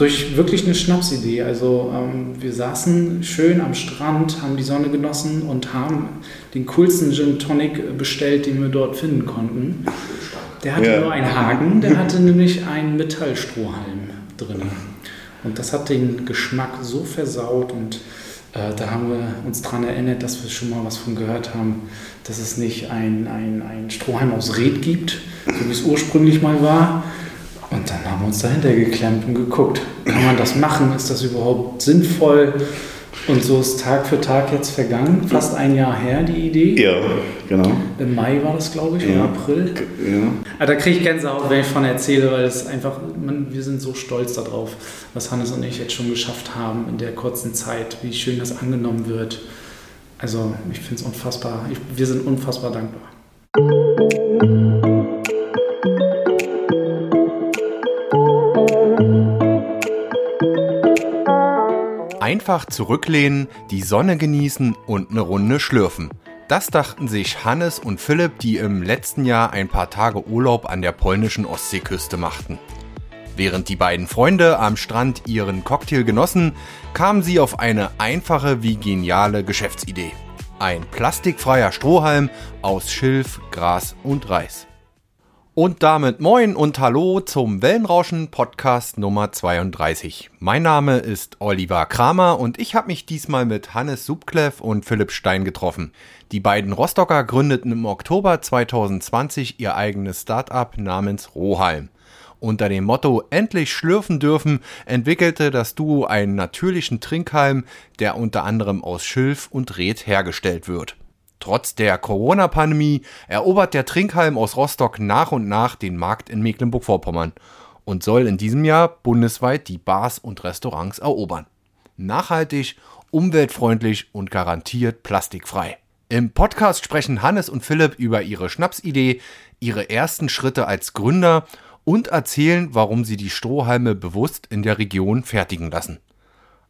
durch wirklich eine Schnapsidee. Also ähm, wir saßen schön am Strand, haben die Sonne genossen und haben den coolsten Gin Tonic bestellt, den wir dort finden konnten. Der hatte ja. nur einen Haken, der hatte nämlich einen Metallstrohhalm drin. Und das hat den Geschmack so versaut und äh, da haben wir uns daran erinnert, dass wir schon mal was von gehört haben, dass es nicht ein, ein, ein Strohhalm aus Red gibt, so wie es ursprünglich mal war. Haben uns dahinter geklemmt und geguckt, kann man das machen? Ist das überhaupt sinnvoll? Und so ist Tag für Tag jetzt vergangen, fast ein Jahr her die Idee. Ja, genau. Im Mai war das, glaube ich, ja. oder April. Ja. Ah, da kriege ich Gänsehaut, wenn ich von erzähle, weil es einfach, man, wir sind so stolz darauf, was Hannes und ich jetzt schon geschafft haben in der kurzen Zeit, wie schön das angenommen wird. Also ich finde es unfassbar, ich, wir sind unfassbar dankbar. Einfach zurücklehnen, die Sonne genießen und eine Runde schlürfen. Das dachten sich Hannes und Philipp, die im letzten Jahr ein paar Tage Urlaub an der polnischen Ostseeküste machten. Während die beiden Freunde am Strand ihren Cocktail genossen, kamen sie auf eine einfache wie geniale Geschäftsidee. Ein plastikfreier Strohhalm aus Schilf, Gras und Reis. Und damit moin und hallo zum Wellenrauschen Podcast Nummer 32. Mein Name ist Oliver Kramer und ich habe mich diesmal mit Hannes Subklev und Philipp Stein getroffen. Die beiden Rostocker gründeten im Oktober 2020 ihr eigenes Startup namens Rohalm. Unter dem Motto Endlich schlürfen dürfen entwickelte das Duo einen natürlichen Trinkhalm, der unter anderem aus Schilf und Red hergestellt wird. Trotz der Corona-Pandemie erobert der Trinkhalm aus Rostock nach und nach den Markt in Mecklenburg-Vorpommern und soll in diesem Jahr bundesweit die Bars und Restaurants erobern. Nachhaltig, umweltfreundlich und garantiert plastikfrei. Im Podcast sprechen Hannes und Philipp über ihre Schnapsidee, ihre ersten Schritte als Gründer und erzählen, warum sie die Strohhalme bewusst in der Region fertigen lassen.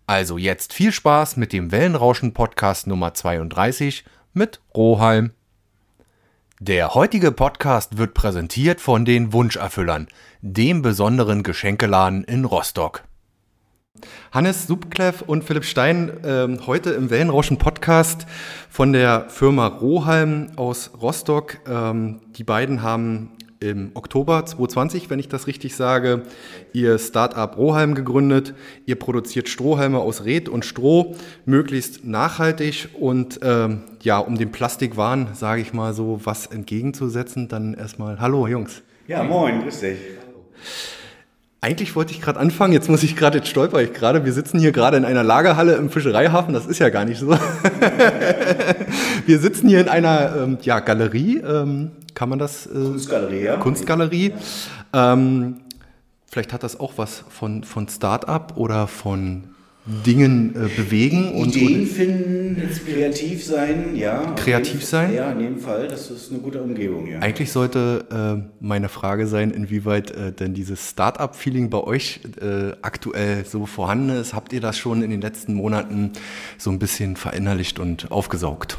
Also jetzt viel Spaß mit dem Wellenrauschen Podcast Nummer 32 mit Rohalm. Der heutige Podcast wird präsentiert von den Wunscherfüllern, dem besonderen Geschenkeladen in Rostock. Hannes Subklev und Philipp Stein äh, heute im Wellenrauschen Podcast von der Firma Rohalm aus Rostock. Ähm, die beiden haben im Oktober 2020, wenn ich das richtig sage, ihr Startup Rohalm gegründet. Ihr produziert Strohhalme aus Red und Stroh, möglichst nachhaltig und ähm, ja, um dem Plastikwahn, sage ich mal so, was entgegenzusetzen, dann erstmal Hallo Jungs. Ja, moin, grüß dich. Eigentlich wollte ich gerade anfangen, jetzt muss ich gerade, jetzt stolper ich gerade. Wir sitzen hier gerade in einer Lagerhalle im Fischereihafen, das ist ja gar nicht so. wir sitzen hier in einer ähm, ja, Galerie, ähm, kann man das? Äh, Kunstgalerie, ja. Kunstgalerie. Ähm, vielleicht hat das auch was von, von Start-up oder von Dingen äh, bewegen und Ideen finden, kreativ sein, ja. Kreativ sein? Ja, in dem Fall, das ist eine gute Umgebung, ja. Eigentlich sollte äh, meine Frage sein, inwieweit äh, denn dieses Start-up-Feeling bei euch äh, aktuell so vorhanden ist. Habt ihr das schon in den letzten Monaten so ein bisschen verinnerlicht und aufgesaugt?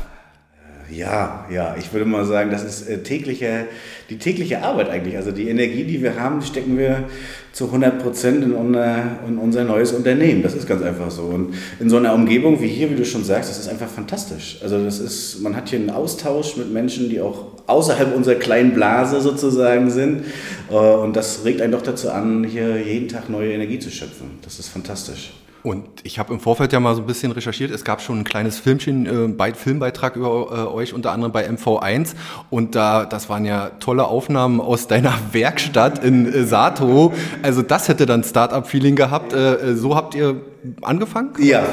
Ja, ja, ich würde mal sagen, das ist äh, tägliche, die tägliche Arbeit eigentlich. Also die Energie, die wir haben, stecken wir zu 100 Prozent in, in, unser neues Unternehmen. Das ist ganz einfach so. Und in so einer Umgebung wie hier, wie du schon sagst, das ist einfach fantastisch. Also das ist, man hat hier einen Austausch mit Menschen, die auch außerhalb unserer kleinen Blase sozusagen sind. Äh, und das regt einen doch dazu an, hier jeden Tag neue Energie zu schöpfen. Das ist fantastisch. Und ich habe im Vorfeld ja mal so ein bisschen recherchiert. Es gab schon ein kleines Filmchen, äh, Filmbeitrag über äh, euch, unter anderem bei MV1. Und da, das waren ja tolle Aufnahmen aus deiner Werkstatt in äh, Sato. Also das hätte dann Startup-Feeling gehabt. Äh, äh, so habt ihr angefangen? Ja,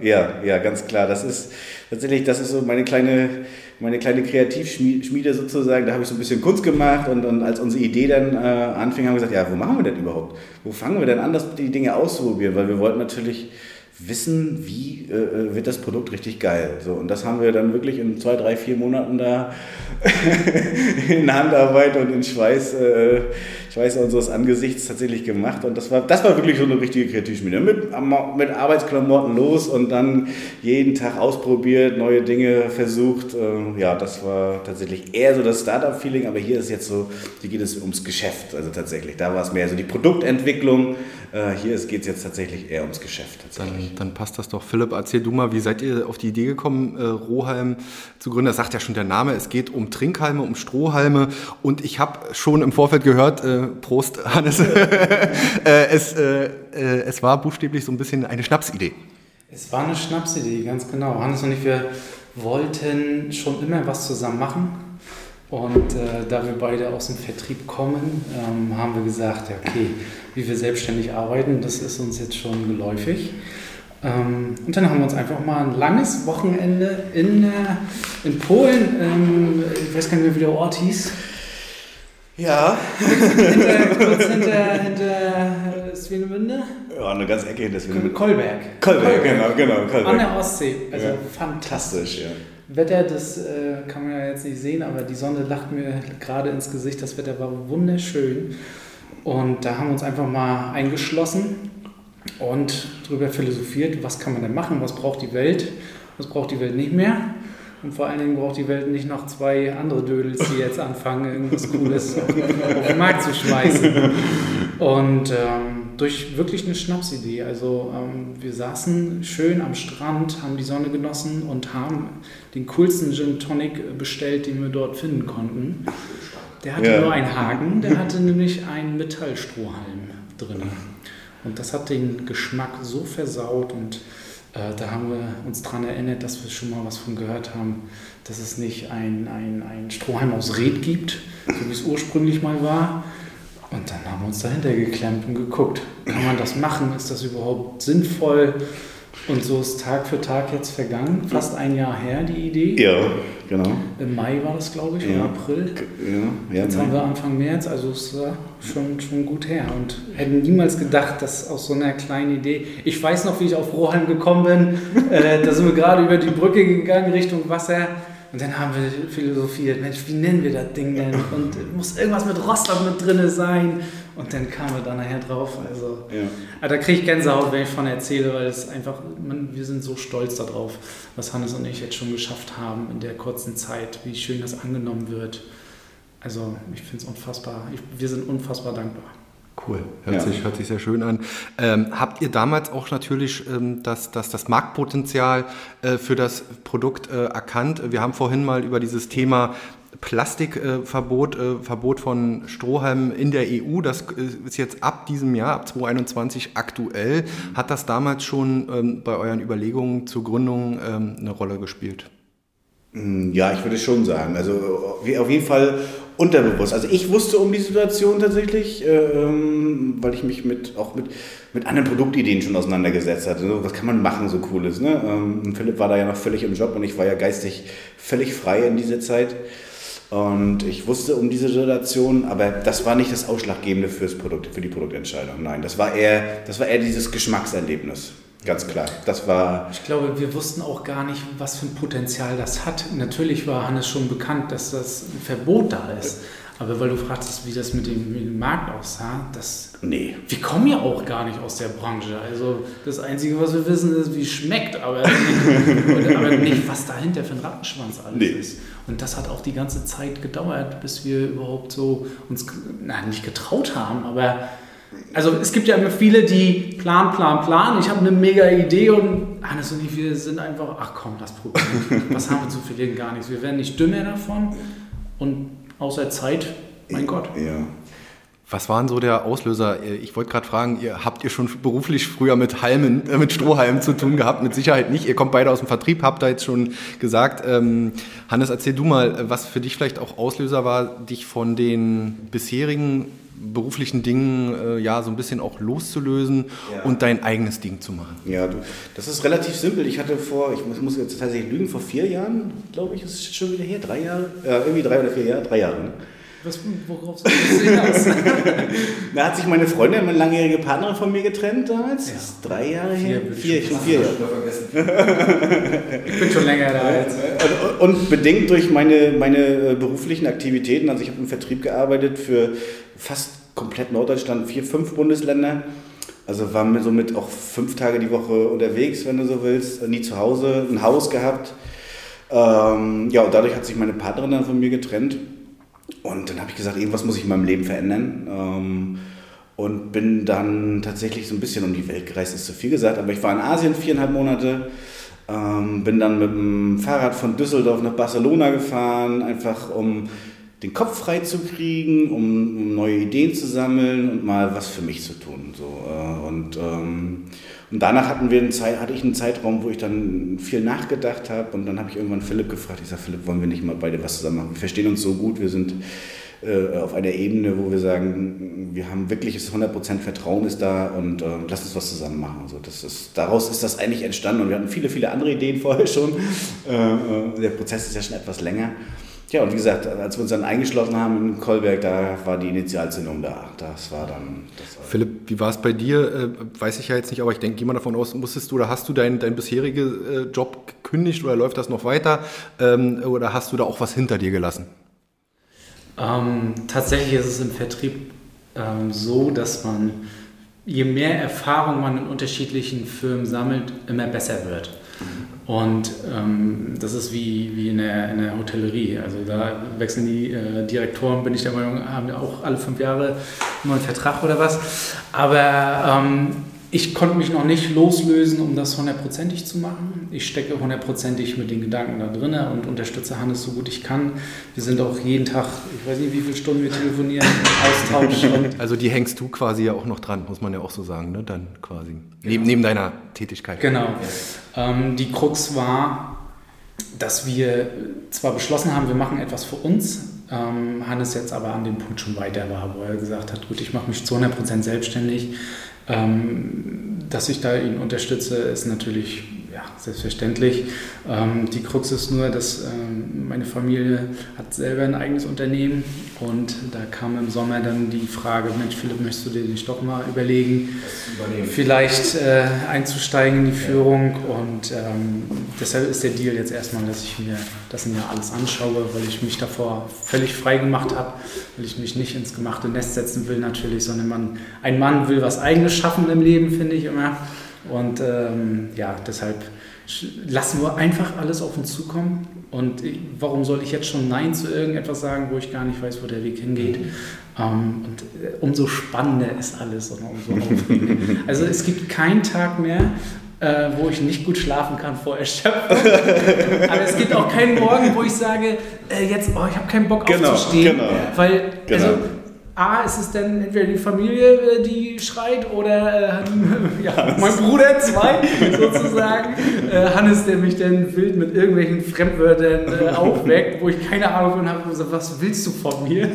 ja, ja, ganz klar. Das ist tatsächlich, das ist so meine kleine meine kleine Kreativschmiede sozusagen, da habe ich so ein bisschen Kunst gemacht und, und als unsere Idee dann äh, anfing, haben wir gesagt, ja, wo machen wir denn überhaupt? Wo fangen wir denn an, das, die Dinge auszuprobieren? Weil wir wollten natürlich wissen, wie äh, wird das Produkt richtig geil. So, und das haben wir dann wirklich in zwei, drei, vier Monaten da in Handarbeit und in Schweiß, äh, Schweiße unseres Angesichts tatsächlich gemacht. Und das war, das war wirklich so eine richtige Kreativschmiede. Mit, mit Arbeitsklamotten los und dann jeden Tag ausprobiert, neue Dinge versucht. Äh, ja, das war tatsächlich eher so das Startup-Feeling, aber hier ist jetzt so, hier geht es ums Geschäft. Also tatsächlich, da war es mehr so die Produktentwicklung. Äh, hier geht es jetzt tatsächlich eher ums Geschäft. Dann, dann, passt das doch. Philipp, erzähl du mal, wie seid ihr auf die Idee gekommen, äh, Rohhalm zu gründen? Das sagt ja schon der Name. Es geht um Trinkhalme, um Strohhalme. Und ich habe schon im Vorfeld gehört, Prost, Hannes, äh, es, äh, äh, es war buchstäblich so ein bisschen eine Schnapsidee. Es war eine Schnapsidee, ganz genau. Hannes und ich, wir wollten schon immer was zusammen machen. Und äh, da wir beide aus dem Vertrieb kommen, ähm, haben wir gesagt, ja, okay, wie wir selbstständig arbeiten, das ist uns jetzt schon geläufig. Ähm, und dann haben wir uns einfach mal ein langes Wochenende in, in Polen, ähm, ich weiß gar nicht mehr, wie der Ort hieß. Ja. hinter, kurz hinter, hinter äh, Swinemünde. Ja, eine ganze Ecke hinter Swinemünde. Kolberg. Kolberg, genau, genau. Kolberg. An der Ostsee. Also ja. fantastisch. ja. Wetter, das äh, kann man ja jetzt nicht sehen, aber die Sonne lacht mir gerade ins Gesicht. Das Wetter war wunderschön. Und da haben wir uns einfach mal eingeschlossen und darüber philosophiert, was kann man denn machen, was braucht die Welt, was braucht die Welt nicht mehr. Und vor allen Dingen braucht die Welt nicht noch zwei andere Dödels, die jetzt anfangen, irgendwas Cooles auf den Markt zu schmeißen. Und ähm, durch wirklich eine Schnapsidee. Also ähm, wir saßen schön am Strand, haben die Sonne genossen und haben den coolsten Gin Tonic bestellt, den wir dort finden konnten. Der hatte ja. nur einen Haken, der hatte nämlich einen Metallstrohhalm drin. Und das hat den Geschmack so versaut und da haben wir uns daran erinnert, dass wir schon mal was von gehört haben, dass es nicht ein, ein, ein Strohhalm aus Red gibt, so wie es ursprünglich mal war. Und dann haben wir uns dahinter geklemmt und geguckt, kann man das machen? Ist das überhaupt sinnvoll? Und so ist Tag für Tag jetzt vergangen, fast ein Jahr her die Idee. Ja, genau. Im Mai war das, glaube ich, ja. oder April. Ja, ja, jetzt haben wir Anfang März, also es war schon, schon gut her. Und hätten niemals gedacht, dass aus so einer kleinen Idee, ich weiß noch, wie ich auf Roheim gekommen bin, äh, da sind wir gerade über die Brücke gegangen Richtung Wasser. Und dann haben wir philosophiert, Mensch, wie nennen wir das Ding denn? Und muss irgendwas mit Rostock mit drin sein? Und dann kamen wir da nachher drauf. Also, ja. aber da kriege ich Gänsehaut, wenn ich von erzähle, weil es einfach, man, wir sind so stolz darauf, was Hannes und ich jetzt schon geschafft haben in der kurzen Zeit, wie schön das angenommen wird. Also ich finde es unfassbar, ich, wir sind unfassbar dankbar. Cool, hört, ja. sich, hört sich sehr schön an. Ähm, habt ihr damals auch natürlich ähm, das, das, das Marktpotenzial äh, für das Produkt äh, erkannt? Wir haben vorhin mal über dieses Thema Plastikverbot, äh, Verbot von Strohhalmen in der EU, das äh, ist jetzt ab diesem Jahr, ab 2021 aktuell. Hat das damals schon ähm, bei euren Überlegungen zur Gründung ähm, eine Rolle gespielt? Mm, ja, ich würde schon sagen. Also auf jeden Fall unterbewusst. Also ich wusste um die Situation tatsächlich, ähm, weil ich mich mit, auch mit, mit anderen Produktideen schon auseinandergesetzt hatte. was kann man machen, so cooles. Ne? Ähm, Philipp war da ja noch völlig im Job und ich war ja geistig völlig frei in dieser Zeit. Und ich wusste um diese Situation, aber das war nicht das Ausschlaggebende fürs Produkt, für die Produktentscheidung. Nein, das war eher, das war eher dieses Geschmackserlebnis. Ganz klar. Das war. Ich glaube, wir wussten auch gar nicht, was für ein Potenzial das hat. Natürlich war Hannes schon bekannt, dass das ein Verbot da ist. Aber weil du fragst, wie das mit dem, mit dem Markt aussah, das. Nee. Wir kommen ja auch gar nicht aus der Branche. Also das Einzige, was wir wissen, ist, wie es schmeckt, aber, aber nicht, was dahinter für ein Rattenschwanz alles nee. ist. Und das hat auch die ganze Zeit gedauert, bis wir überhaupt so uns, na, nicht getraut haben, aber also es gibt ja immer viele, die planen, planen, planen. Ich habe eine mega Idee und Hannes und ich, wir sind einfach, ach komm, das probieren. Was haben wir zu verlieren? Gar nichts. Wir werden nicht dümmer davon und außer Zeit, mein Gott. Ja. Was war denn so der Auslöser? Ich wollte gerade fragen, ihr habt ihr schon beruflich früher mit Halmen, äh, mit Strohhalmen zu tun gehabt? Mit Sicherheit nicht. Ihr kommt beide aus dem Vertrieb, habt da jetzt schon gesagt. Ähm, Hannes, erzähl du mal, was für dich vielleicht auch Auslöser war, dich von den bisherigen beruflichen Dingen äh, ja so ein bisschen auch loszulösen ja. und dein eigenes Ding zu machen? Ja, du, das ist relativ simpel. Ich hatte vor, ich muss, muss jetzt tatsächlich lügen, vor vier Jahren, glaube ich, ist es schon wieder her, drei Jahre, äh, irgendwie drei oder vier Jahre, drei Jahre. Ne? Was, worauf soll das hinaus? da hat sich meine Freundin, meine langjährige Partnerin von mir getrennt damals. Ja. Das ist drei Jahre her. Vier, schon vier Jahre. ich bin schon länger da jetzt. Und, und bedingt durch meine, meine äh, beruflichen Aktivitäten, also ich habe im Vertrieb gearbeitet für fast komplett Norddeutschland, vier, fünf Bundesländer. Also waren wir somit auch fünf Tage die Woche unterwegs, wenn du so willst, nie zu Hause, ein Haus gehabt. Ähm, ja, und dadurch hat sich meine Partnerin dann von mir getrennt. Und dann habe ich gesagt, irgendwas muss ich in meinem Leben verändern. Ähm, und bin dann tatsächlich so ein bisschen um die Welt gereist, ist zu viel gesagt, aber ich war in Asien viereinhalb Monate, ähm, bin dann mit dem Fahrrad von Düsseldorf nach Barcelona gefahren, einfach um den Kopf frei zu kriegen, um, um, neue Ideen zu sammeln und mal was für mich zu tun. So. Äh, und, ähm, und danach hatten wir Zeit, hatte ich einen Zeitraum, wo ich dann viel nachgedacht habe und dann habe ich irgendwann Philipp gefragt, ich sage, Philipp, wollen wir nicht mal beide was zusammen machen? Wir verstehen uns so gut, wir sind äh, auf einer Ebene, wo wir sagen, wir haben wirkliches 100% Vertrauen ist da und äh, lass uns was zusammen machen. Also das ist, daraus ist das eigentlich entstanden und wir hatten viele, viele andere Ideen vorher schon. Äh, äh, der Prozess ist ja schon etwas länger. Ja, und wie gesagt, als wir uns dann eingeschlossen haben in Kolberg, da war die Initialzündung da. Das war dann. Das war Philipp, wie war es bei dir? Äh, weiß ich ja jetzt nicht, aber ich denke, geh mal davon aus, musstest du oder hast du deinen dein bisherigen äh, Job gekündigt oder läuft das noch weiter? Ähm, oder hast du da auch was hinter dir gelassen? Ähm, tatsächlich ist es im Vertrieb ähm, so, dass man, je mehr Erfahrung man in unterschiedlichen Firmen sammelt, immer besser wird. Und ähm, das ist wie, wie in, der, in der Hotellerie. Also da wechseln die äh, Direktoren, bin ich der Meinung, haben ja auch alle fünf Jahre einen neuen Vertrag oder was. Aber ähm, ich konnte mich noch nicht loslösen, um das hundertprozentig zu machen. Ich stecke hundertprozentig mit den Gedanken da drin und unterstütze Hannes so gut ich kann. Wir sind auch jeden Tag, ich weiß nicht, wie viele Stunden wir telefonieren, Austausch. also die hängst du quasi ja auch noch dran, muss man ja auch so sagen, ne? dann quasi. Genau. Neben, neben deiner Tätigkeit. Genau. Ähm, die Krux war, dass wir zwar beschlossen haben, wir machen etwas für uns, ähm, Hannes jetzt aber an dem Punkt schon weiter war, wo er gesagt hat, gut, ich mache mich zu 100% selbstständig ähm, dass ich da ihn unterstütze, ist natürlich selbstverständlich. Ähm, die Krux ist nur, dass ähm, meine Familie hat selber ein eigenes Unternehmen und da kam im Sommer dann die Frage, Mensch Philipp, möchtest du dir nicht doch mal überlegen, vielleicht äh, einzusteigen in die Führung und ähm, deshalb ist der Deal jetzt erstmal, dass ich mir das ja alles anschaue, weil ich mich davor völlig frei gemacht habe, weil ich mich nicht ins gemachte Nest setzen will natürlich, sondern man, ein Mann will was eigenes schaffen im Leben, finde ich immer. Und ähm, ja, deshalb lassen wir einfach alles auf uns zukommen. Und warum soll ich jetzt schon Nein zu irgendetwas sagen, wo ich gar nicht weiß, wo der Weg hingeht? Ähm, und äh, umso spannender ist alles und umso aufregender. Also es gibt keinen Tag mehr, äh, wo ich nicht gut schlafen kann vor Erschöpfung. Aber es gibt auch keinen Morgen, wo ich sage, äh, jetzt, oh, ich habe keinen Bock genau, aufzustehen. Genau. Weil, genau. also A, ist es dann entweder die Familie, äh, die schreit, oder äh, ja, mein Bruder, zwei sozusagen. Äh, Hannes, der mich dann wild mit irgendwelchen Fremdwörtern äh, aufweckt, wo ich keine Ahnung von habe, so, was willst du von mir?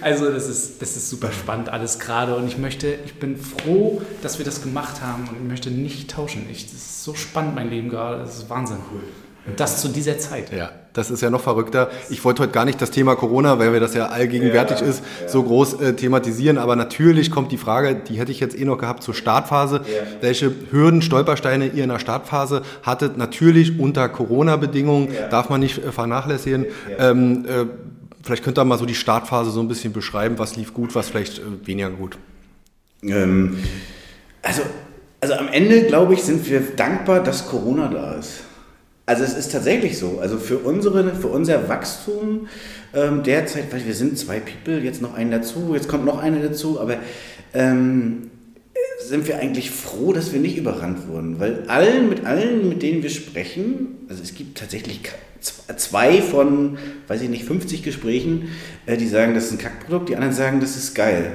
Also das ist, das ist super spannend alles gerade und ich möchte, ich bin froh, dass wir das gemacht haben und ich möchte nicht tauschen. Ich, das ist so spannend, mein Leben gerade, das ist Wahnsinn. Cool. Und das zu dieser Zeit. Ja, das ist ja noch verrückter. Ich wollte heute gar nicht das Thema Corona, weil mir das ja allgegenwärtig ja, ist, ja. so groß äh, thematisieren. Aber natürlich kommt die Frage, die hätte ich jetzt eh noch gehabt zur Startphase. Ja. Welche Hürden, Stolpersteine ihr in der Startphase hattet? Natürlich unter Corona-Bedingungen, darf man nicht äh, vernachlässigen. Ähm, äh, vielleicht könnt ihr mal so die Startphase so ein bisschen beschreiben. Was lief gut, was vielleicht äh, weniger gut? Ähm, also, also am Ende, glaube ich, sind wir dankbar, dass Corona da ist. Also es ist tatsächlich so. Also für, unsere, für unser Wachstum ähm, derzeit, weil wir sind zwei People, jetzt noch einen dazu, jetzt kommt noch eine dazu, aber ähm, sind wir eigentlich froh, dass wir nicht überrannt wurden. Weil allen, mit allen, mit denen wir sprechen, also es gibt tatsächlich zwei von, weiß ich nicht, 50 Gesprächen, äh, die sagen, das ist ein Kackprodukt, die anderen sagen, das ist geil.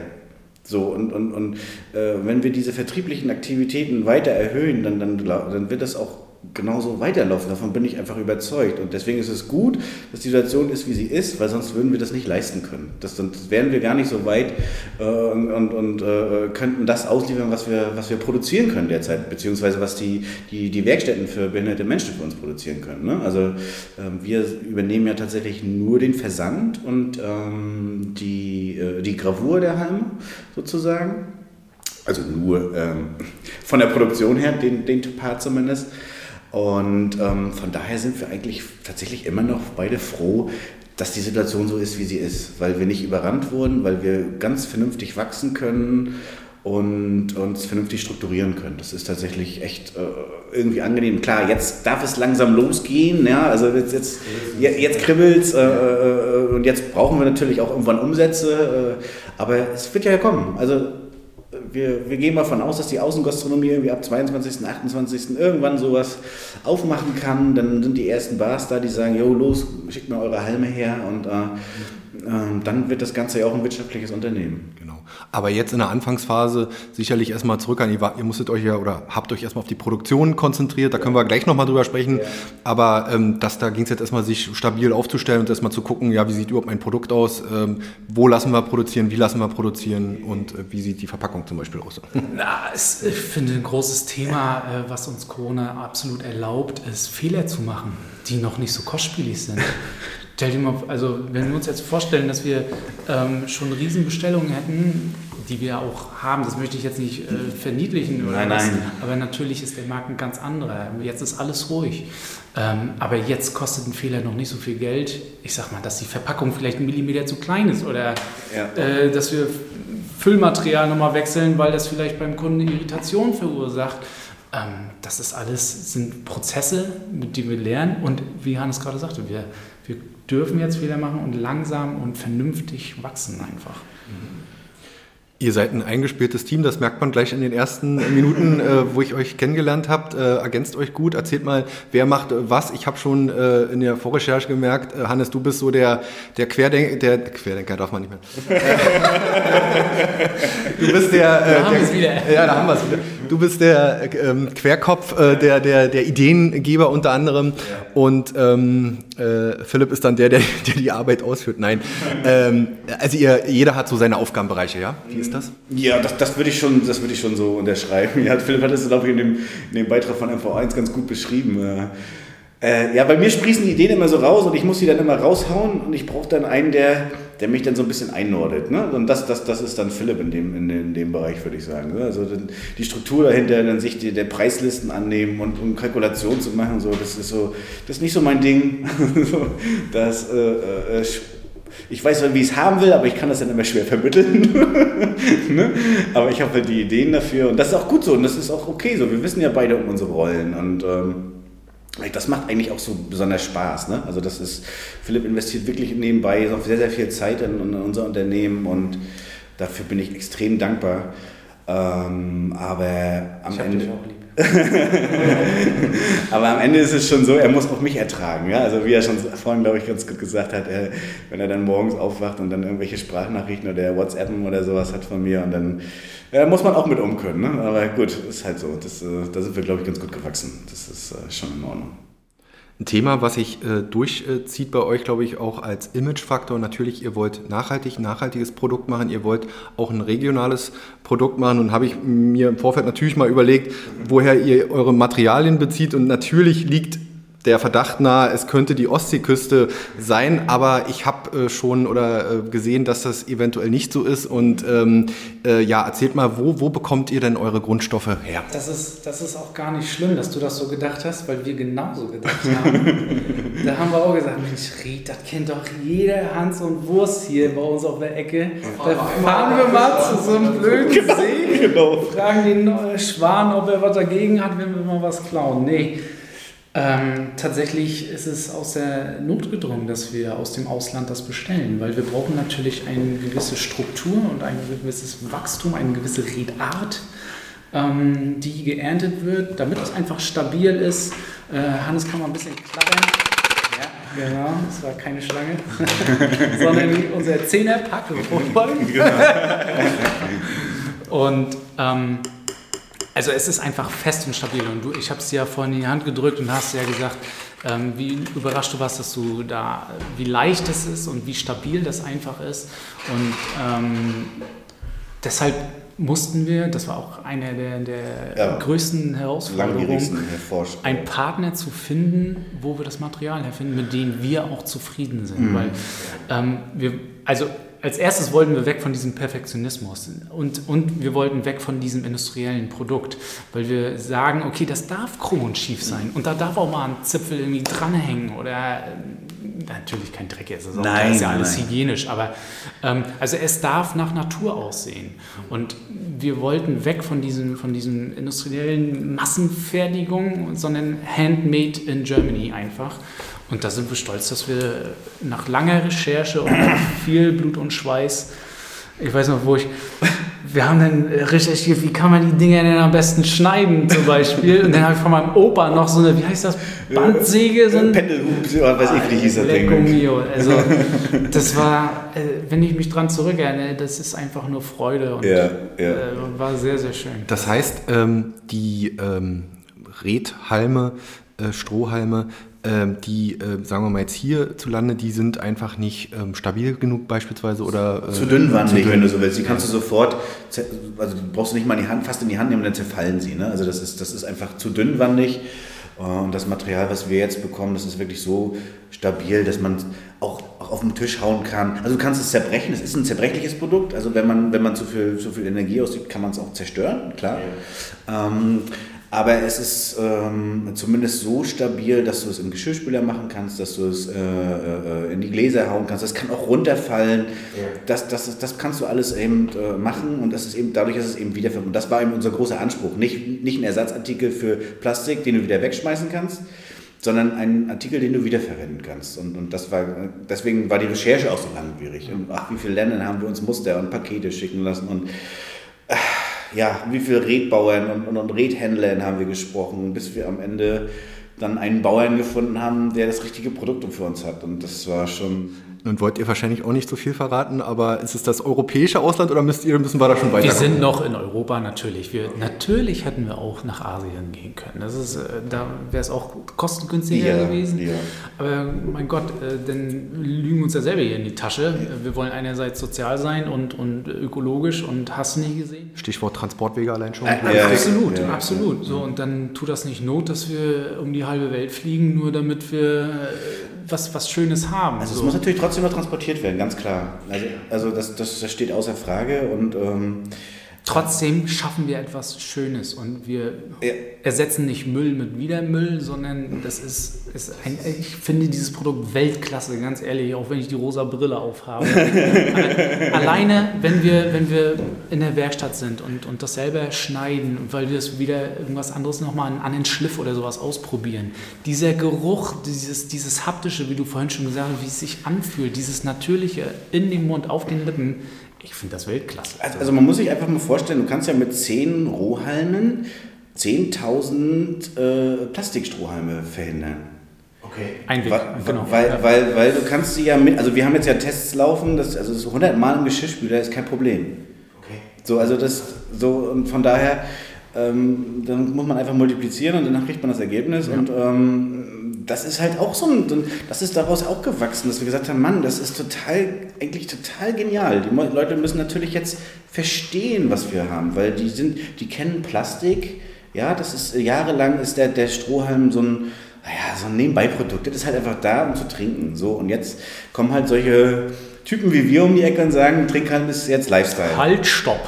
So, und, und, und äh, wenn wir diese vertrieblichen Aktivitäten weiter erhöhen, dann, dann, dann wird das auch genauso weiterlaufen. Davon bin ich einfach überzeugt. Und deswegen ist es gut, dass die Situation ist, wie sie ist, weil sonst würden wir das nicht leisten können. Das, sonst wären wir gar nicht so weit äh, und, und, äh, könnten das ausliefern, was wir, was wir produzieren können derzeit, beziehungsweise was die, die, die Werkstätten für behinderte Menschen für uns produzieren können. Ne? Also äh, wir übernehmen ja tatsächlich nur den Versand und ähm, die, äh, die Gravur der Halme sozusagen. Also nur ähm, von der Produktion her, den, den Part zumindest. Und ähm, von daher sind wir eigentlich tatsächlich immer noch beide froh, dass die Situation so ist, wie sie ist, weil wir nicht überrannt wurden, weil wir ganz vernünftig wachsen können und uns vernünftig strukturieren können. Das ist tatsächlich echt äh, irgendwie angenehm. Klar, jetzt darf es langsam losgehen, ja, also jetzt, jetzt, jetzt kribbelt es äh, äh, und jetzt brauchen wir natürlich auch irgendwann Umsätze, äh, aber es wird ja kommen. Also wir, wir gehen mal davon aus, dass die Außengastronomie irgendwie ab 22., 28. irgendwann sowas aufmachen kann. Dann sind die ersten Bars da, die sagen, jo, los, schickt mir eure Halme her und äh, dann wird das Ganze ja auch ein wirtschaftliches Unternehmen. Genau. Aber jetzt in der Anfangsphase sicherlich erstmal zurück an, ihr, ihr musstet euch ja oder habt euch erstmal auf die Produktion konzentriert, da können wir gleich nochmal drüber sprechen. Ja. Aber ähm, das, da ging es jetzt erstmal, sich stabil aufzustellen und erstmal zu gucken, ja, wie sieht überhaupt mein Produkt aus, ähm, wo lassen wir produzieren, wie lassen wir produzieren und äh, wie sieht die Verpackung zum Beispiel aus. Na, es, ich finde, ein großes Thema, äh, was uns Corona absolut erlaubt, ist Fehler zu machen, die noch nicht so kostspielig sind. Stell dir mal, also wenn wir uns jetzt vorstellen, dass wir ähm, schon Riesenbestellungen hätten, die wir auch haben, das möchte ich jetzt nicht äh, verniedlichen oder nein, was, nein. aber natürlich ist der Markt ein ganz anderer. Jetzt ist alles ruhig. Ähm, aber jetzt kostet ein Fehler noch nicht so viel Geld. Ich sag mal, dass die Verpackung vielleicht ein Millimeter zu klein ist oder ja. äh, dass wir Füllmaterial nochmal wechseln, weil das vielleicht beim Kunden Irritation verursacht. Ähm, das ist alles, sind Prozesse, mit denen wir lernen und wie Hannes gerade sagte, wir, wir dürfen jetzt Fehler machen und langsam und vernünftig wachsen einfach. Ihr seid ein eingespieltes Team, das merkt man gleich in den ersten Minuten, äh, wo ich euch kennengelernt habt. Äh, ergänzt euch gut. Erzählt mal, wer macht äh, was. Ich habe schon äh, in der Vorrecherche gemerkt, äh, Hannes, du bist so der, der Querdenker, der Querdenker darf man nicht mehr. du bist der, äh, da haben der, wieder. Ja, da haben wir es wieder. Du bist der ähm, Querkopf, der, der, der Ideengeber unter anderem. Ja. Und ähm, Philipp ist dann der, der, der die Arbeit ausführt. Nein. Ähm, also ihr, jeder hat so seine Aufgabenbereiche, ja? Wie ist ist das? Ja, das, das würde ich, schon, würd ich schon so unterschreiben. Ja, Philipp hat es, glaube ich, in dem, in dem Beitrag von MV1 ganz gut beschrieben. Äh, ja, bei mir sprießen die Ideen immer so raus und ich muss sie dann immer raushauen und ich brauche dann einen, der, der mich dann so ein bisschen einnordet. Ne? Und das, das, das ist dann Philipp in dem, in, in dem Bereich, würde ich sagen. Ne? Also die Struktur dahinter, dann sich die, der Preislisten annehmen und, und Kalkulation zu machen, so, das ist so, das ist nicht so mein Ding. das äh, äh, ich weiß, wie ich es haben will, aber ich kann das dann immer schwer vermitteln. ne? Aber ich habe halt die Ideen dafür und das ist auch gut so und das ist auch okay so. Wir wissen ja beide um unsere Rollen und ähm, das macht eigentlich auch so besonders Spaß. Ne? Also das ist, Philipp investiert wirklich nebenbei sehr, sehr viel Zeit in, in unser Unternehmen und dafür bin ich extrem dankbar. Ähm, aber am Ende. Aber am Ende ist es schon so, er muss auch mich ertragen. Ja? Also wie er schon vorhin, glaube ich, ganz gut gesagt hat, er, wenn er dann morgens aufwacht und dann irgendwelche Sprachnachrichten oder WhatsAppen oder sowas hat von mir und dann ja, muss man auch mit um können. Ne? Aber gut, ist halt so. Das, äh, da sind wir, glaube ich, ganz gut gewachsen. Das ist äh, schon in Ordnung. Ein Thema, was sich äh, durchzieht bei euch, glaube ich, auch als Imagefaktor. Natürlich, ihr wollt nachhaltig, nachhaltiges Produkt machen, ihr wollt auch ein regionales Produkt machen. Und habe ich mir im Vorfeld natürlich mal überlegt, woher ihr eure Materialien bezieht. Und natürlich liegt der Verdacht nahe, es könnte die Ostseeküste sein, aber ich habe äh, schon oder äh, gesehen, dass das eventuell nicht so ist. Und ähm, äh, ja, erzählt mal, wo, wo bekommt ihr denn eure Grundstoffe her? Das ist, das ist auch gar nicht schlimm, dass du das so gedacht hast, weil wir genauso gedacht haben. da haben wir auch gesagt, Mensch, Ried, das kennt doch jeder Hans und Wurst hier bei uns auf der Ecke. Da fahren wir mal zu so einem blöden genau, See, genau. fragen den Schwan, ob er was dagegen hat, wenn wir mal was klauen. Nee. Ähm, tatsächlich ist es aus der Not gedrungen, dass wir aus dem Ausland das bestellen, weil wir brauchen natürlich eine gewisse Struktur und ein gewisses Wachstum, eine gewisse Redart, ähm, die geerntet wird, damit es einfach stabil ist. Äh, Hannes kann mal ein bisschen klappern. Ja, genau, das war keine Schlange, sondern unser Zehnerpack Genau. und ähm, also es ist einfach fest und stabil. Und du, ich habe es dir ja vorhin in die Hand gedrückt und hast ja gesagt, ähm, wie überrascht du warst, dass du da, wie leicht es ist und wie stabil das einfach ist. Und ähm, deshalb mussten wir, das war auch eine der, der ja, größten Herausforderungen, einen Partner zu finden, wo wir das Material herfinden, mit dem wir auch zufrieden sind. Mhm. Weil ähm, wir, also als erstes wollten wir weg von diesem Perfektionismus und, und wir wollten weg von diesem industriellen Produkt, weil wir sagen, okay, das darf krumm und schief sein und da darf auch mal ein Zipfel irgendwie dranhängen oder natürlich kein Dreck ist, es auch, nein, ist ja alles nein. hygienisch, aber ähm, also es darf nach Natur aussehen. Und wir wollten weg von diesem, von diesem industriellen Massenfertigung, sondern handmade in Germany einfach. Und da sind wir stolz, dass wir nach langer Recherche und viel Blut und Schweiß, ich weiß noch, wo ich wir haben dann recherchiert, wie kann man die Dinger denn am besten schneiden zum Beispiel. Und dann habe ich von meinem Opa noch so eine, wie heißt das, Bandsäge? So ein Pendelhub, oder weiß ich, wie die hieß das Ding. Mio. Also das war, äh, wenn ich mich dran zurückerinnere, das ist einfach nur Freude und Ja, ja. Äh, war sehr, sehr schön. Das heißt, ähm, die ähm, Redhalme, äh, Strohhalme, die, äh, sagen wir mal jetzt hierzulande, die sind einfach nicht ähm, stabil genug beispielsweise oder äh, Zu dünnwandig, dünn. wenn du so willst. Die kannst du sofort, also brauchst du nicht mal in die Hand, fast in die Hand nehmen, dann zerfallen sie. Ne? Also das ist, das ist einfach zu dünnwandig. Und das Material, was wir jetzt bekommen, das ist wirklich so stabil, dass man auch, auch auf den Tisch hauen kann. Also du kannst es zerbrechen, es ist ein zerbrechliches Produkt. Also wenn man, wenn man zu viel, zu viel Energie ausgibt, kann man es auch zerstören, klar. Ähm, aber es ist ähm, zumindest so stabil, dass du es im Geschirrspüler machen kannst, dass du es äh, äh, in die Gläser hauen kannst. Das kann auch runterfallen. Das, das, das kannst du alles eben äh, machen und das ist eben, dadurch ist es eben wiederverwendbar. Und das war eben unser großer Anspruch. Nicht, nicht ein Ersatzartikel für Plastik, den du wieder wegschmeißen kannst, sondern ein Artikel, den du wiederverwenden kannst. Und, und das war, deswegen war die Recherche auch so langwierig. Und ach, wie viele Länder haben wir uns Muster und Pakete schicken lassen und ja, wie viele Redbauern und, und, und Redhändlern haben wir gesprochen, bis wir am Ende dann einen Bauern gefunden haben, der das richtige Produkt für uns hat. Und das war schon. Und wollt ihr wahrscheinlich auch nicht so viel verraten, aber ist es das europäische Ausland oder müsst ihr, müssen wir da schon weiter? Wir sind noch in Europa natürlich. Wir, natürlich hätten wir auch nach Asien gehen können. Das ist, äh, da wäre es auch kostengünstiger Ja, gewesen. ja. Aber mein Gott, äh, dann lügen wir uns ja selber hier in die Tasche. Wir wollen einerseits sozial sein und, und ökologisch und hast du nicht gesehen? Stichwort Transportwege allein schon. Äh, Ja, absolut, ja, absolut. So, und dann tut das nicht Not, dass wir um die halbe Welt fliegen, nur damit wir äh, was, was Schönes haben. Also es so. muss natürlich trotzdem noch transportiert werden, ganz klar. Also, also das, das, das steht außer Frage und ähm, Trotzdem schaffen wir etwas Schönes und wir Ja. ersetzen nicht Müll mit wieder Müll, sondern das ist, ist ein, ich finde dieses Produkt Weltklasse, ganz ehrlich, auch wenn ich die rosa Brille aufhabe. Alleine, wenn wir, wenn wir in der Werkstatt sind und, und das selber schneiden, weil wir es wieder irgendwas anderes nochmal einen anderen Schliff oder sowas ausprobieren. Dieser Geruch, dieses, dieses haptische, wie du vorhin schon gesagt hast, wie es sich anfühlt, dieses natürliche in dem Mund, auf den Lippen, ich finde das Weltklasse. Also, also man muss sich einfach mal vorstellen, du kannst ja mit 10 Rohhalmen 10.000 äh, Plastikstrohhalme verhindern. Okay. Ein Weg, Weil, genau. weil, Ja. weil, weil du kannst sie ja mit, also wir haben jetzt ja Tests laufen, das, also so 100 Mal im Geschirrspüler ist kein Problem. Okay. So, also das, so, und von daher, ähm, dann muss man einfach multiplizieren und danach kriegt man das Ergebnis und ähm, das ist halt auch so ein, das ist daraus auch gewachsen, dass wir gesagt haben, Mann, das ist total, eigentlich total genial. Die Leute müssen natürlich jetzt verstehen, was wir haben, weil die sind, die kennen Plastik, ja, das ist, jahrelang ist der, der Strohhalm so ein, naja, so ein Nebenbeiprodukt, das ist halt einfach da, um zu trinken, so, und jetzt kommen halt solche Typen wie wir um die Ecke und sagen, Trinkhalm ist jetzt Lifestyle. Halt, stopp.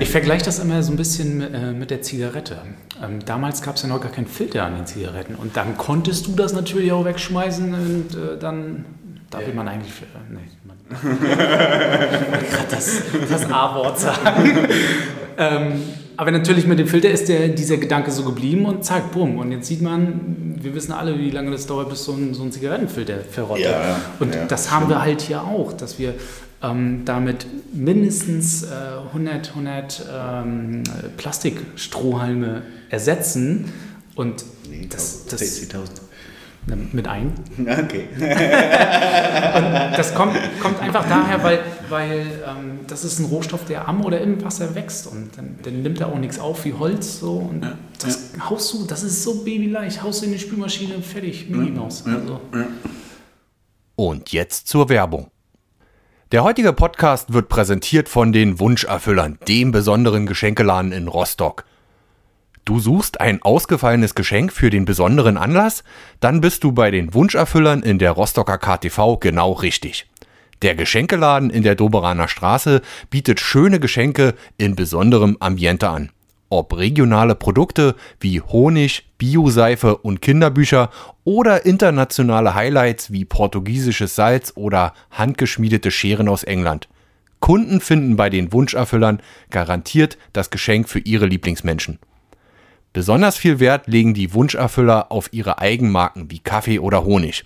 Ich vergleiche das immer so ein bisschen äh, mit der Zigarette. Ähm, damals gab es ja noch gar keinen Filter an den Zigaretten. Und dann konntest du das natürlich auch wegschmeißen und äh, dann darf man eigentlich. Äh, nee, man, ich wollte gerade das, das A-Wort sagen. ähm, aber natürlich mit dem Filter ist der, dieser Gedanke so geblieben und zack, bumm. Und jetzt sieht man, wir wissen alle, wie lange das dauert, bis so ein, so ein Zigarettenfilter verrottet. Ja, und ja, das haben wir halt hier auch, dass wir ähm, damit mindestens äh, 100, 100 ähm, Plastikstrohhalme ersetzen und Nee, das, das 10.000. mit ein. Okay. Das kommt, kommt einfach daher, weil, weil ähm, das ist ein Rohstoff, der am oder im Wasser wächst und dann, dann nimmt er auch nichts auf wie Holz so und das haust du, das ist so babyleicht, haust du in die Spülmaschine fertig, Minnie Maus. Also. Und jetzt zur Werbung. Der heutige Podcast wird präsentiert von den Wunscherfüllern, dem besonderen Geschenkeladen in Rostock. Du suchst ein ausgefallenes Geschenk für den besonderen Anlass? Dann bist du bei den Wunscherfüllern in der Rostocker KTV genau richtig. Der Geschenkeladen in der Doberaner Straße bietet schöne Geschenke in besonderem Ambiente an. Ob regionale Produkte wie Honig, Bioseife und Kinderbücher oder internationale Highlights wie portugiesisches Salz oder handgeschmiedete Scheren aus England. Kunden finden bei den Wunscherfüllern garantiert das Geschenk für ihre Lieblingsmenschen. Besonders viel Wert legen die Wunscherfüller auf ihre Eigenmarken wie Kaffee oder Honig.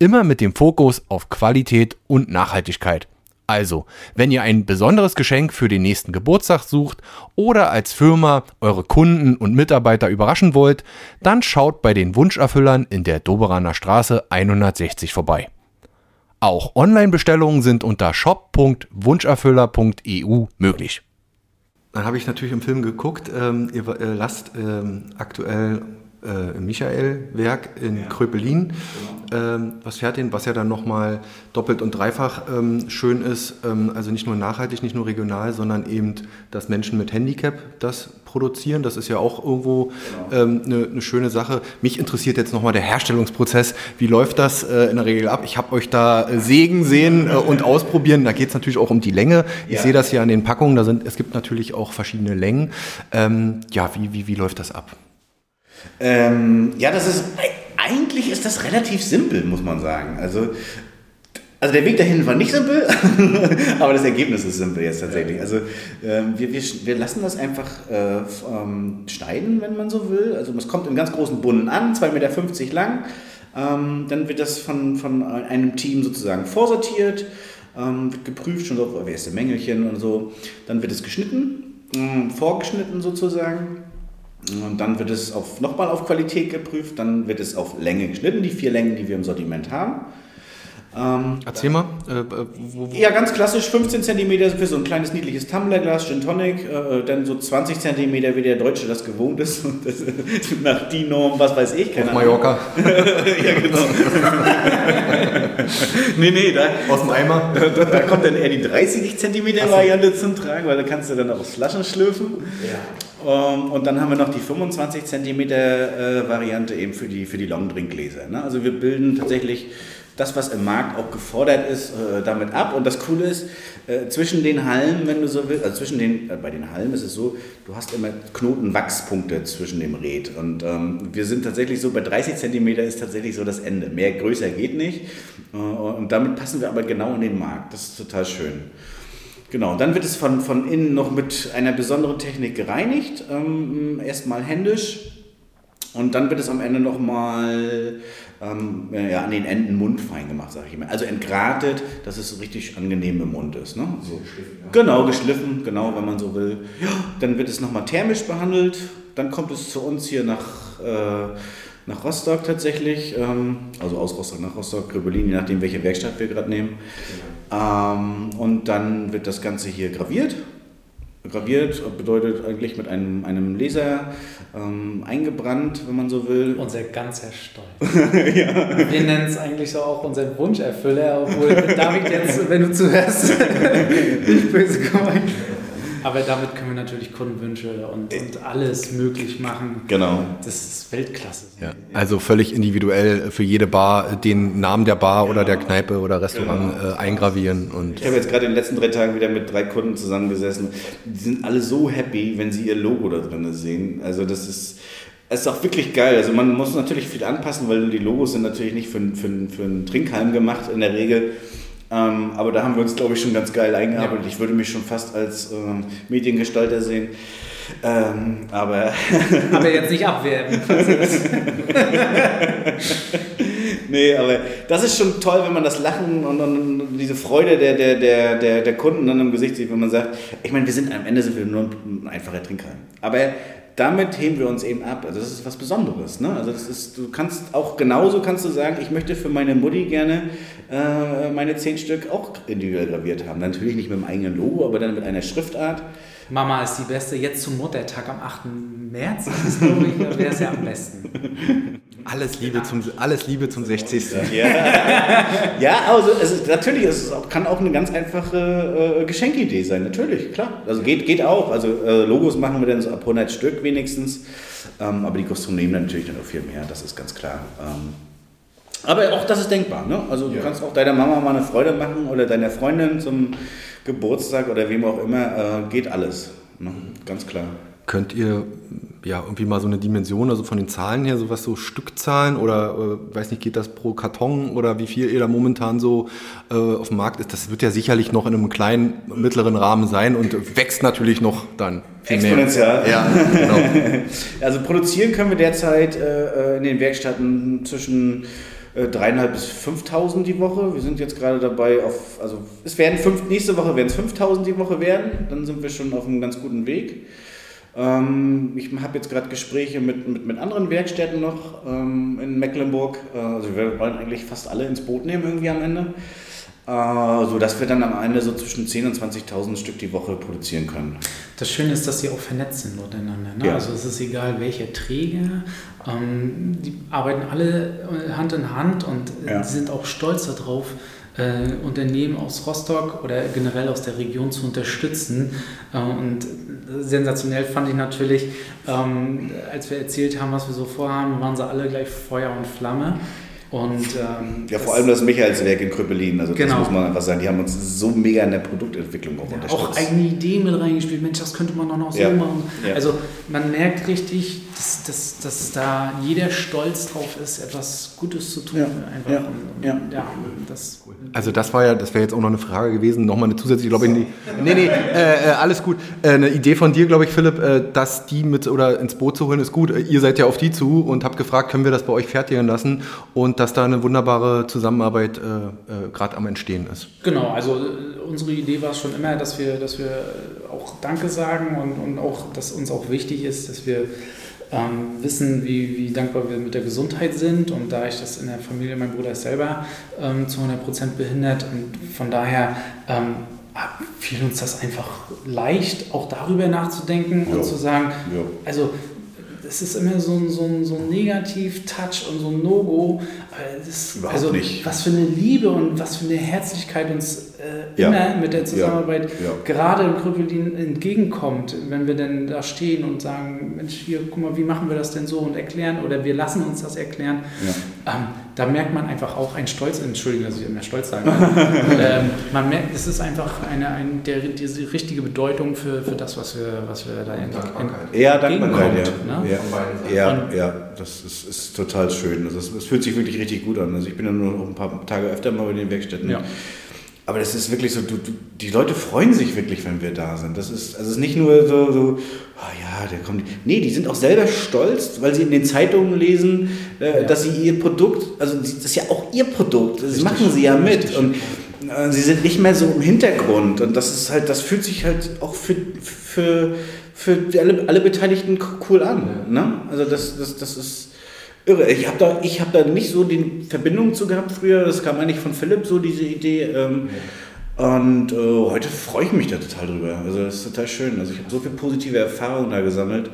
Immer mit dem Fokus auf Qualität und Nachhaltigkeit. Also, wenn ihr ein besonderes Geschenk für den nächsten Geburtstag sucht oder als Firma eure Kunden und Mitarbeiter überraschen wollt, dann schaut bei den Wunscherfüllern in der Doberaner Straße 160 vorbei. Auch Online-Bestellungen sind unter shop.wunscherfüller.eu möglich. Dann habe ich natürlich im Film geguckt, ähm, ihr äh, lasst ähm, aktuell äh, Michael-Werk in ja. Kröpelin genau. ähm, was fertigen, was ja dann nochmal doppelt und dreifach ähm, schön ist. Ähm, also nicht nur nachhaltig, nicht nur regional, sondern eben, dass Menschen mit Handicap das produzieren. Das ist ja auch irgendwo eine genau. ähm, ne schöne Sache. Mich interessiert jetzt nochmal der Herstellungsprozess. Wie läuft das äh, in der Regel ab? Ich habe euch da äh, sägen sehen äh, und ausprobieren. Da geht es natürlich auch um die Länge. Ich ja. sehe das ja an den Packungen. Da sind, es gibt natürlich auch verschiedene Längen. Ähm, ja, wie, wie, wie läuft das ab? Ähm, ja, das ist, eigentlich ist das relativ simpel, muss man sagen. Also, also der Weg dahin war nicht simpel, aber das Ergebnis ist simpel jetzt tatsächlich. Also ähm, wir, wir, wir lassen das einfach äh, ähm, schneiden, wenn man so will. Also es kommt in ganz großen Bunden an, 2,50 Meter lang. Ähm, dann wird das von, von einem Team sozusagen vorsortiert, ähm, wird geprüft, schon so, wer ist der Mängelchen und so. Dann wird es geschnitten, äh, vorgeschnitten sozusagen. Und dann wird es auf, nochmal auf Qualität geprüft, dann wird es auf Länge geschnitten, die vier Längen, die wir im Sortiment haben. Ähm, Erzähl mal. Äh, wo, wo? Ja, ganz klassisch 15 cm für so ein kleines niedliches Tumblerglas, Gin Tonic, äh, dann so 20 cm, wie der Deutsche das gewohnt ist. Das, nach die Norm, was weiß ich. Keine Auf Mallorca. ja, genau. nee, nee, da, aus dem Eimer. Da, da, kommt dann eher die 30 cm Variante zum Tragen, weil da kannst du dann auch Flaschen schlürfen. Ja. Um, ähm, und dann haben wir noch die 25 cm äh, Variante eben für die, für die Longdrinkgläser. Ne? Also wir bilden tatsächlich das, was im Markt auch gefordert ist, äh, damit ab. Und das Coole ist, äh, zwischen den Hallen, wenn du so willst, also zwischen den, äh, bei den Hallen ist es so, du hast immer Knotenwachspunkte zwischen dem Red. Und ähm, wir sind tatsächlich so, bei 30 cm ist tatsächlich so das Ende. Mehr größer geht nicht. Äh, und damit passen wir aber genau in den Markt. Das ist total schön. Genau, dann wird es von, von innen noch mit einer besonderen Technik gereinigt. Ähm, erstmal händisch. Und dann wird es am Ende nochmal ähm, ja, an den Enden mundfein gemacht, sage ich immer. Also entgratet, dass es richtig angenehm im Mund ist. Ne? So. Geschliffen, ja. Genau, geschliffen, genau, wenn man so will. Ja, dann wird es nochmal thermisch behandelt. Dann kommt es zu uns hier nach, äh, nach Rostock tatsächlich. Ähm, also aus Rostock nach Rostock, Gröbelin, je nachdem, welche Werkstatt wir gerade nehmen. Ähm, und dann wird das Ganze hier graviert graviert, bedeutet eigentlich mit einem, einem Laser ähm, eingebrannt, wenn man so will. Unser ganzer Stolz. ja. Wir nennen es eigentlich so auch unseren Wunscherfüller, obwohl David jetzt, wenn du zuhörst, nicht böse gemeint. Aber damit können wir natürlich Kundenwünsche und, und alles möglich machen. Genau. Das ist Weltklasse. Ja, also völlig individuell für jede Bar den Namen der Bar ja. oder der Kneipe oder Restaurant genau. äh, eingravieren. Und ich habe jetzt gerade in den letzten drei Tagen wieder mit drei Kunden zusammengesessen. Die sind alle so happy, wenn sie ihr Logo da drin sehen. Also das ist... Es ist auch wirklich geil. Also man muss natürlich viel anpassen, weil die Logos sind natürlich nicht für, für, für einen Trinkhalm gemacht in der Regel. Ähm, aber da haben wir uns, glaube ich, schon ganz geil eingearbeitet. Ja. Ich würde mich schon fast als ähm, Mediengestalter sehen. Ähm, aber. aber jetzt nicht abwerben. nee, aber das ist schon toll, wenn man das Lachen und, und, diese Freude der, der, der, der, der Kunden dann im Gesicht sieht, wenn man sagt, ich meine, wir sind am Ende sind wir nur ein einfacher Trinker. Aber damit heben wir uns eben ab. Also das ist was Besonderes. Ne? Also das ist, du kannst auch genauso kannst du sagen, ich möchte für meine Mutti gerne äh, meine zehn Stück auch individuell graviert haben. Natürlich nicht mit dem eigenen Logo, aber dann mit einer Schriftart. Mama ist die Beste. Jetzt zum Muttertag am 8. März, das glaube ich, wäre es ja am besten. Alles Liebe, zum, alles Liebe zum 60. Ja, ja also es ist, natürlich, es auch, kann auch eine ganz einfache äh, Geschenkidee sein, natürlich, klar. Also geht, geht auch. Also äh, Logos machen wir dann so ab 100 Stück wenigstens. Ähm, aber die kosten nehmen natürlich dann auch viel mehr, das ist ganz klar. Ähm, Aber auch das ist denkbar. Ne? Also du kannst auch deiner Mama mal eine Freude machen oder deiner Freundin zum Geburtstag oder wem auch immer. Äh, geht alles. Ne? Ganz klar. Könnt ihr ja irgendwie mal so eine Dimension, also von den Zahlen her, sowas so Stückzahlen oder äh, weiß nicht, geht das pro Karton oder wie viel ihr da momentan so äh, auf dem Markt ist? Das wird ja sicherlich noch in einem kleinen, mittleren Rahmen sein und wächst natürlich noch dann. Viel Exponentiell. Ja, genau. Also produzieren können wir derzeit äh, in den Werkstätten zwischen äh, dreieinhalb bis 5.000 die Woche. Wir sind jetzt gerade dabei auf, also es werden fünf, nächste Woche werden es 5.000 die Woche werden. Dann sind wir schon auf einem ganz guten Weg. Ähm, ich habe jetzt gerade Gespräche mit, mit, mit anderen Werkstätten noch ähm, in Mecklenburg. Äh, also wir wollen eigentlich fast alle ins Boot nehmen irgendwie am Ende. Äh, so dass wir dann am Ende so zwischen 10.000 und 20.000 Stück die Woche produzieren können. Das Schöne ist, dass sie auch vernetzt sind untereinander. Ne? Ja. Also es ist egal, welcher Träger. Ähm, die arbeiten alle äh, Hand in Hand und Ja. sind auch stolz darauf, äh, Unternehmen aus Rostock oder generell aus der Region zu unterstützen. Äh, und sensationell fand ich natürlich, ähm, als wir erzählt haben, was wir so vorhaben, waren sie alle gleich Feuer und Flamme. Und, ähm, Ja, vor allem das Michaelswerk in Kröpelin. Also Genau. das muss man einfach sagen. Die haben uns so mega in der Produktentwicklung auch Ja, unterstützt. auch eigene Ideen mit reingespielt. Mensch, das könnte man doch noch so Ja. machen. Ja. Also man merkt richtig, dass, dass, dass da jeder stolz drauf ist, etwas Gutes zu tun. Ja. Einfach. Und, Ja. ja, das Also das war ja, das wäre jetzt auch noch eine Frage gewesen, nochmal eine zusätzliche, glaube ich, nee, nee, nee äh, äh, alles gut. Äh, eine Idee von dir, glaube ich, Philipp, äh, dass die mit oder ins Boot zu holen, ist gut. Äh, Ihr seid ja auf die zu und habt gefragt, können wir das bei euch fertigen lassen und dass da eine wunderbare Zusammenarbeit äh, gerade am Entstehen ist. Genau, also unsere Idee war es schon immer, dass wir, dass wir auch Danke sagen und, und auch, dass uns auch wichtig ist, dass wir ähm, wissen, wie, wie dankbar wir mit der Gesundheit sind. Und da ich das in der Familie, mein Bruder ist selber ähm, zu 100% behindert und von daher ähm, fiel uns das einfach leicht, auch darüber nachzudenken Ja. und zu sagen, Ja. also es ist immer so ein, so ein, so ein Negativ-Touch und so ein No-Go. Überhaupt Also nicht. was für eine Liebe und was für eine Herzlichkeit uns äh, Ja. immer mit der Zusammenarbeit Ja. gerade in Krüppelin entgegenkommt, wenn wir denn da stehen und sagen, Mensch, hier, guck mal, wie machen wir das denn so und erklären oder wir lassen uns das erklären. Ähm, da merkt man einfach auch einen Stolz, Entschuldigung, dass ich immer Stolz sage. ähm, man merkt, es ist einfach eine, ein, der, diese richtige Bedeutung für, für das, was wir, was wir da in, in, Ja, Dankbarkeit, ja. ne? Ja, ja, ja, das ist, ist total schön. Also es fühlt sich wirklich richtig gut an. Also ich bin ja nur noch ein paar Tage öfter mal in den Werkstätten. Ja. Aber das ist wirklich so, du, du, die Leute freuen sich wirklich, wenn wir da sind. Das ist, also es ist nicht nur so, so ah ja, der kommt. Nee, die sind auch selber stolz, weil sie in den Zeitungen lesen, äh, dass sie ihr Produkt, also das ist ja auch ihr Produkt, das machen sie ja mit. Und äh, sie sind nicht mehr so im Hintergrund. Und das ist halt, das fühlt sich halt auch für, für, für alle, alle Beteiligten cool an. Ne? Also das, das, das ist irre. Ich habe da, hab da nicht so die Verbindung zu gehabt früher. Das kam eigentlich von Philipp, so diese Idee. Ähm, und äh, heute freue ich mich da total drüber. Also das ist total schön. Also ich habe so viele positive Erfahrungen da gesammelt.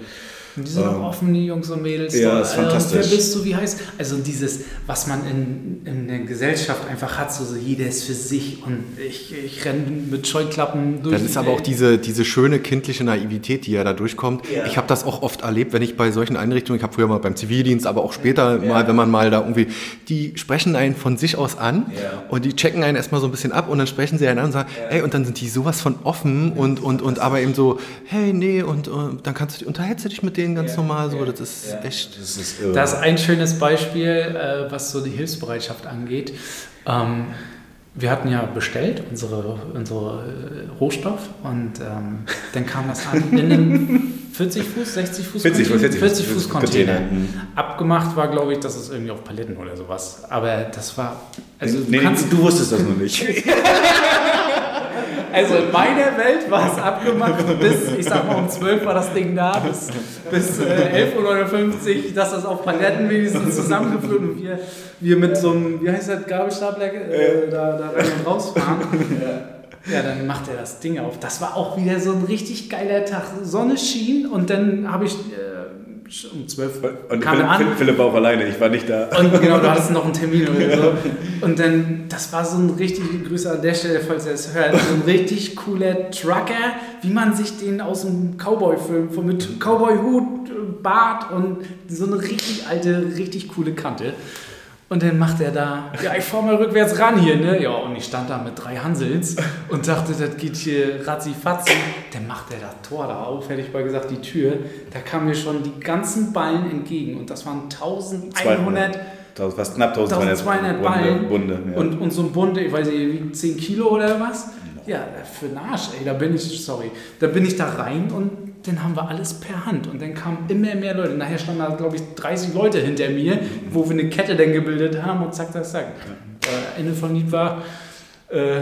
Die sind auch Ähm, offen, die Jungs und Mädels. ja, da. ist Äh, fantastisch. Wer bist du, wie heißt? Also dieses, was man in, in der Gesellschaft einfach hat, so, so jeder ist für sich und ich, ich renne mit Scheuklappen durch. Das ist aber auch diese, diese schöne kindliche Naivität, die ja da durchkommt. Ja. Ich habe das auch oft erlebt, wenn ich bei solchen Einrichtungen, ich habe früher mal beim Zivildienst, aber auch später mal, wenn man mal da irgendwie, die sprechen einen von sich aus an Ja. und die checken einen erstmal so ein bisschen ab und dann sprechen sie einen an und sagen, ey, und dann sind die sowas von offen und, und, und aber eben so, hey, nee, und, äh, dann kannst du, unterhältst du dich mit denen ganz normal so, das ist echt. Das ist irre. Das ist ein schönes Beispiel, äh, was so die Hilfsbereitschaft angeht. Ähm, wir hatten ja bestellt unsere, unsere äh, Rohstoff und ähm, dann kam das an in einem 40 Fuß, 60 Fuß 40 Fuß, 40 Fuß 40 Fuß Container. Container, mhm. Abgemacht war, glaube ich, das ist irgendwie auf Paletten oder sowas. Aber das war, also nee, du kannst du wusstest das noch nicht. Also in meiner Welt war es abgemacht bis, ich sag mal um 12 war das Ding da, bis, bis äh, 11.59 Uhr, dass das auf Paletten wenigstens zusammengeführt und wir, wir mit so einem, wie heißt das, Gabelstapler äh, da, da rein und rausfahren. Ja, dann macht er das Ding auf. Das war auch wieder so ein richtig geiler Tag. Sonne schien und dann habe ich äh, um 12 Und kam er Philipp, an. Philipp war auch alleine, ich war nicht da. Und genau, du hattest noch einen Termin oder so. Und dann, das war so ein richtig, Grüße an der Stelle, falls ihr es hört, so ein richtig cooler Trucker, wie man sich den aus dem Cowboy-Film, von- mit Cowboy-Hut, Bart und so eine richtig alte, richtig coole Kante. Und dann macht er da, ja, ich fahr mal rückwärts ran hier, ne? Ja, und ich stand da mit drei Hansels und dachte, das geht hier ratzi-fatzi. Dann macht er das Tor da auf, hätte ich mal gesagt, die Tür. Da kamen mir schon die ganzen Ballen entgegen und das waren 1100, fast knapp 1200, 1200 Ballen. Bunde, ja. und, und so ein Bunde, ich weiß nicht, wiegt 10 Kilo oder was? Ja, für den Arsch, ey, da bin ich, sorry, da bin ich da rein und dann haben wir alles per Hand und dann kamen immer mehr Leute. Nachher standen da, glaube ich, 30 Leute hinter mir, wo wir eine Kette dann gebildet haben und zack, zack, zack. Äh, Ende vom Lied war äh,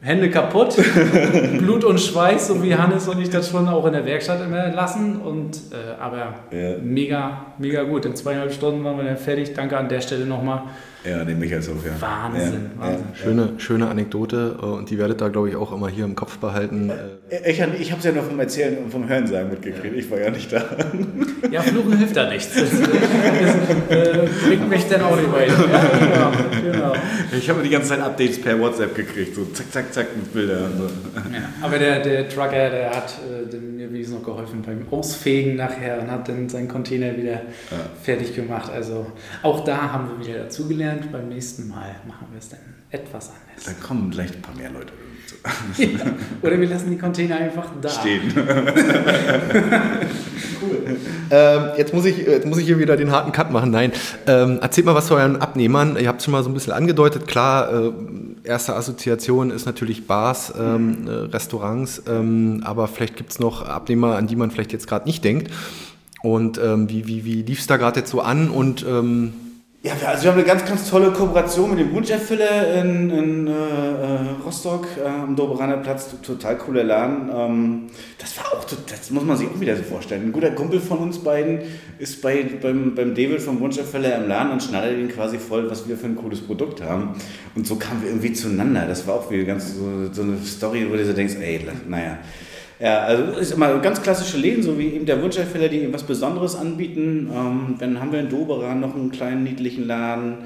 Hände kaputt, Blut und Schweiß, so wie Hannes und ich das schon auch in der Werkstatt immer lassen. Und, äh, aber Ja. mega, mega gut. In zweieinhalb Stunden waren wir dann fertig. Danke an der Stelle nochmal. Ja, den Michaelshof, ja. Wahnsinn, ja, Wahnsinn. Schöne, schöne Anekdote äh, und die werdet ihr, glaube ich, auch immer hier im Kopf behalten. Äh, Ja. Ich, ich habe es ja nur vom Erzählen und vom Hörensagen mitgekriegt. Ich war ja nicht da. Ja, Fluchen hilft da nichts. Das, das äh, bringt mich dann auch nicht weiter. Ja, genau, genau. Ich habe die ganze Zeit Updates per WhatsApp gekriegt. So zack, zack, zack mit Bildern. So. Ja, aber der, der Trucker, der hat äh, dem mir wenigstens noch geholfen beim Ausfegen nachher und hat dann seinen Container wieder fertig gemacht. Also auch da haben wir wieder dazugelernt. Beim nächsten Mal machen wir es dann etwas anders. Da kommen vielleicht ein paar mehr Leute zu. Ja. Oder wir lassen die Container einfach da. stehen. Ähm, jetzt, muss ich, jetzt muss ich hier wieder den harten Cut machen. Nein, ähm, erzählt mal was zu euren Abnehmern. Ihr habt es schon mal so ein bisschen angedeutet. Klar, äh, erste Assoziation ist natürlich Bars, ähm, äh, Restaurants, ähm, aber vielleicht gibt es noch Abnehmer, an die man vielleicht jetzt gerade nicht denkt. Und ähm, wie, wie, wie lief es da gerade jetzt so an? Und ähm, Ja, also wir haben eine ganz, ganz tolle Kooperation mit dem Wunscherfüller in, in äh, äh, Rostock äh, am Doberaner Platz. Total cooler Laden. Ähm, das war auch, das muss man sich auch wieder so vorstellen. Ein guter Kumpel von uns beiden ist bei, beim, beim David vom Wunscherfüller im Laden und schnattert ihn quasi voll, was wir für ein cooles Produkt haben. Und so kamen wir irgendwie zueinander. Das war auch wieder ganz so, so eine Story, wo du so denkst, ey, naja. Ja, also ist immer ganz klassische Läden, so wie eben der Wunscherfüller, die was Besonderes anbieten. Ähm, dann haben wir in Doberan noch einen kleinen niedlichen Laden.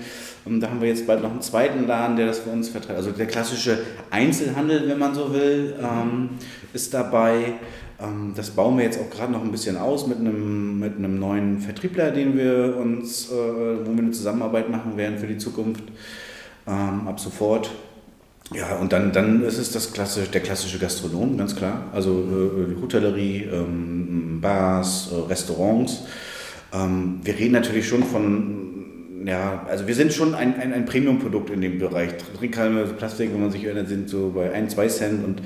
Ähm, da haben wir jetzt bald noch einen zweiten Laden, der das für uns vertreibt. Also der klassische Einzelhandel, wenn man so will, ähm, ist dabei. Ähm, das bauen wir jetzt auch gerade noch ein bisschen aus mit einem, mit einem neuen Vertriebler, den wir uns, äh, wo wir eine Zusammenarbeit machen werden für die Zukunft. Ähm, ab sofort. Ja, und dann, dann ist es das klassische, der klassische Gastronom, ganz klar. Also äh, Hotellerie, ähm, Bars, äh, Restaurants. Ähm, wir reden natürlich schon von, ja, also wir sind schon ein, ein, ein Premium-Produkt in dem Bereich. Trinkhalme, Plastik, wenn man sich erinnert, sind so bei 1, 2 Cent und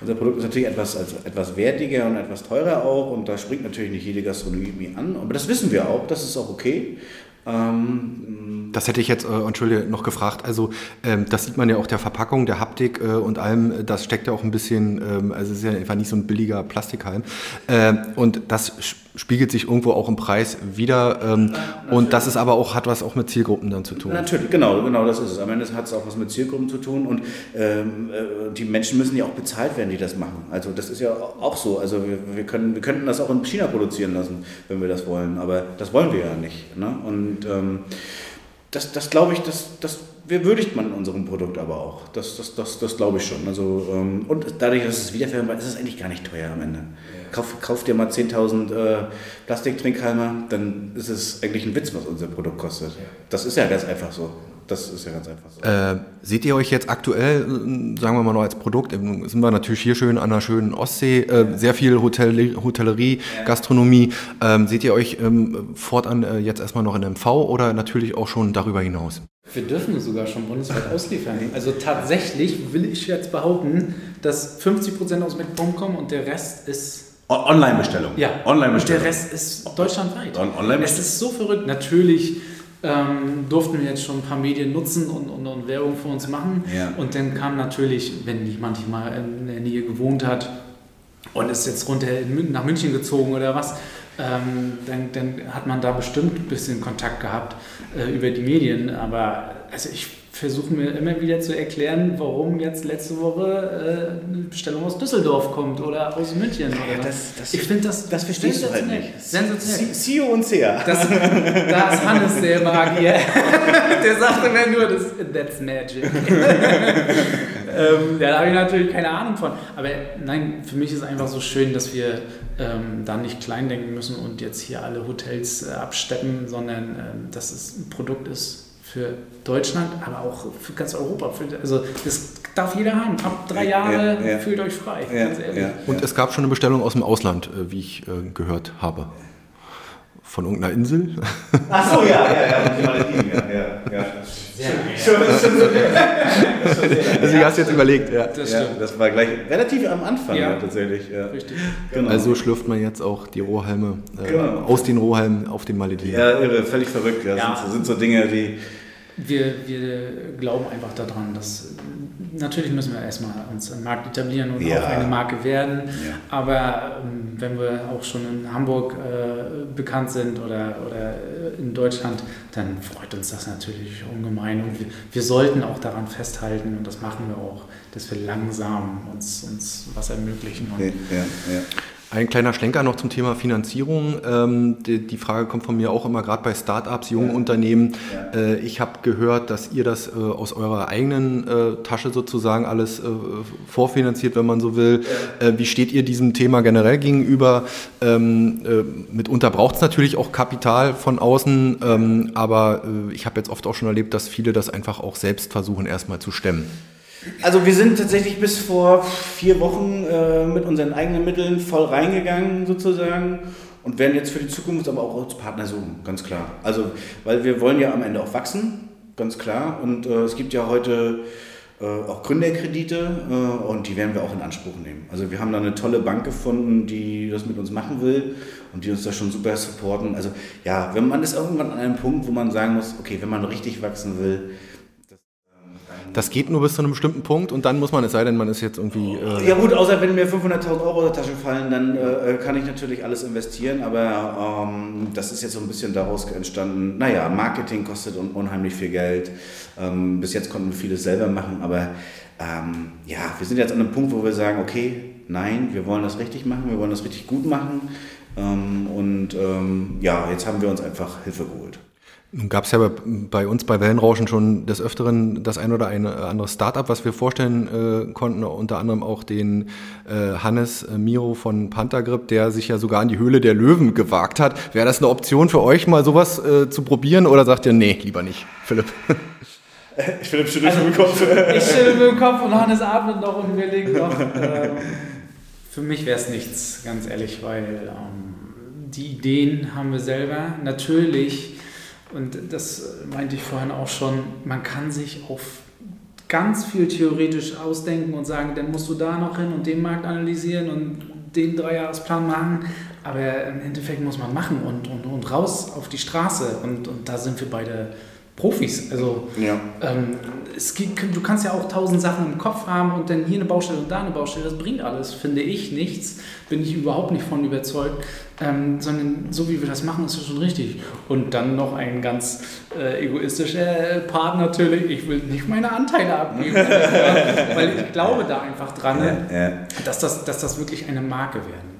unser Produkt ist natürlich etwas, also etwas wertiger und etwas teurer auch und da springt natürlich nicht jede Gastronomie an, aber das wissen wir auch, das ist auch okay. Ähm, Das hätte ich jetzt, äh, Entschuldige, noch gefragt. Also ähm, das sieht man ja auch der Verpackung, der Haptik äh, und allem. Das steckt ja auch ein bisschen, ähm, also es ist ja einfach nicht so ein billiger Plastikhalm. Ähm, und das spiegelt sich irgendwo auch im Preis wieder. Ähm, und das ist aber auch, hat was auch mit Zielgruppen dann zu tun. Natürlich, genau, genau das ist es. Am Ende hat es auch was mit Zielgruppen zu tun und ähm, äh, die Menschen müssen ja auch bezahlt werden, die das machen. Also das ist ja auch so. Also wir, wir, können, wir könnten das auch in China produzieren lassen, wenn wir das wollen, aber das wollen wir ja nicht. Ne? Und ähm, das, das glaube ich, das, das würdigt man in unserem Produkt aber auch. Das, das, das, das glaube ich schon. Also, ähm, und dadurch, dass es wiederverwendbar ist, ist es eigentlich gar nicht teuer am Ende. Kauf, kauf dir mal 10.000 äh, Plastiktrinkhalme, dann ist es eigentlich ein Witz, was unser Produkt kostet. Das ist ja ganz einfach so. Das ist ja ganz einfach so. Äh, seht ihr euch jetzt aktuell, sagen wir mal noch als Produkt, sind wir natürlich hier schön an der schönen Ostsee, äh, sehr viel Hotel, Hotellerie, Gastronomie. Ähm, seht ihr euch ähm, fortan äh, jetzt erstmal noch in MV oder natürlich auch schon darüber hinaus? Wir dürfen sogar schon bundesweit ausliefern. Also tatsächlich will ich jetzt behaupten, dass 50% aus MacPom kommen und der Rest ist Online-Bestellung. Ja, Online-Bestellung. Und der Rest ist deutschlandweit. On- online- es ist so verrückt. Natürlich ähm, durften wir jetzt schon ein paar Medien nutzen und, und, und Werbung für uns machen. Ja. Und dann kam natürlich, wenn jemand mal in der Nähe gewohnt hat und ist jetzt runter nach München gezogen oder was, ähm, dann, dann hat man da bestimmt ein bisschen Kontakt gehabt äh, über die Medien. Aber also ich versuche mir immer wieder zu erklären, warum jetzt letzte Woche äh, eine Bestellung aus Düsseldorf kommt oder aus München. Oder was. das- das- ich finde das, Das verstehst du halt nicht. Sensationell. CEO und SEA. Das, da ist Hannes der Magier. Der sagt immer nur, das, that's magic. ähm, ja, da habe ich natürlich keine Ahnung von. Aber nein, für mich ist einfach so schön, dass wir ähm, da nicht klein denken müssen und jetzt hier alle Hotels äh, absteppen, sondern ähm, dass es ein Produkt ist für Deutschland, aber auch für ganz Europa. Also das darf jeder haben. Ab drei Jahre ja, ja. fühlt euch frei, ganz ehrlich. Und es gab schon eine Bestellung aus dem Ausland, äh, wie ich äh, gehört habe. Von irgendeiner Insel? Ach so, ja, ja, ja, die Malediven, ja, ja, ja. Schon, schon, schon, also, ich hast jetzt überlegt, ja. Das, ja, das war gleich relativ am Anfang ja. tatsächlich. Ja. Richtig. Genau. Also schlürft man jetzt auch die Rohhalme äh, genau. aus den Rohhalmen auf den Malediven. Ja, irre, völlig verrückt. Ja. ja. Sind, sind so Dinge, die wir, wir glauben einfach daran, dass natürlich müssen wir erstmal uns im Markt etablieren und ja. auch eine Marke werden. Ja. Aber ähm, wenn wir auch schon in Hamburg äh, bekannt sind oder, oder in Deutschland, dann freut uns das natürlich ungemein. Und wir, wir, sollten auch daran festhalten, und das machen wir auch, dass wir langsam uns, uns was ermöglichen. Und ja, ein kleiner Schlenker noch zum Thema Finanzierung. Ähm, die, die, Frage kommt von mir auch immer gerade bei Startups, jungen ja. Unternehmen. Ja. Äh, ich habe gehört, dass ihr das äh, aus eurer eigenen äh, Tasche sozusagen alles äh, vorfinanziert, wenn man so will. Ja. Äh, wie steht ihr diesem Thema generell gegenüber? Ähm, äh, mitunter braucht es natürlich auch Kapital von außen, ähm, aber ich habe jetzt oft auch schon erlebt, dass viele das einfach auch selbst versuchen, erstmal zu stemmen. Also wir sind tatsächlich bis vor vier Wochen äh, mit unseren eigenen Mitteln voll reingegangen sozusagen und werden jetzt für die Zukunft aber auch als Partner suchen, ganz klar. Also weil wir wollen ja am Ende auch wachsen, ganz klar. Und äh, es gibt ja heute äh, auch Gründerkredite äh, und die werden wir auch in Anspruch nehmen. Also wir haben da eine tolle Bank gefunden, die das mit uns machen will und die uns da schon super supporten. Also ja, wenn man ist irgendwann an einem Punkt, wo man sagen muss, okay, wenn man richtig wachsen will, das geht nur bis zu einem bestimmten Punkt und dann muss man, es sei denn, man ist jetzt irgendwie. Äh ja, gut, außer wenn mir 500.000 Euro aus der Tasche fallen, dann äh, kann ich natürlich alles investieren, aber ähm, das ist jetzt so ein bisschen daraus entstanden. Naja, Marketing kostet un unheimlich viel Geld. Ähm, bis jetzt konnten wir vieles selber machen, aber ähm, ja, wir sind jetzt an einem Punkt, wo wir sagen: Okay, nein, wir wollen das richtig machen, wir wollen das richtig gut machen. Ähm, und ähm, ja, jetzt haben wir uns einfach Hilfe geholt. Nun gab es ja bei, uns bei Wellenrauschen schon des Öfteren das ein oder eine andere Startup, was wir vorstellen äh, konnten, unter anderem auch den äh, Hannes äh, Miro von Panthergrip, der sich ja sogar in die Höhle der Löwen gewagt hat. Wäre das eine Option für euch, mal sowas äh, zu probieren oder sagt ihr, nee, lieber nicht, Philipp? Philipp schüttelt also, mit dem Kopf. Ich schüttel mit dem Kopf und Hannes atmet noch und wir legen noch. Ähm, für mich wäre es nichts, ganz ehrlich, weil ähm, die Ideen haben wir selber. Natürlich und das meinte ich vorhin auch schon, man kann sich auf ganz viel theoretisch ausdenken und sagen, dann musst du da noch hin und den Markt analysieren und den Dreijahresplan machen. Aber im Endeffekt muss man machen und, und, und raus auf die Straße. Und, und da sind wir beide Profis. Also ja. ähm, es gibt, du kannst ja auch tausend Sachen im Kopf haben und dann hier eine Baustelle und da eine Baustelle. Das bringt alles, finde ich, nichts. Bin ich überhaupt nicht von überzeugt. Ähm, sondern so wie wir das machen, ist das schon richtig. Und dann noch ein ganz äh, egoistischer Part natürlich. Ich will nicht meine Anteile abgeben, weil ich glaube da einfach dran, ja, ja. Dass, das, dass das wirklich eine Marke werden.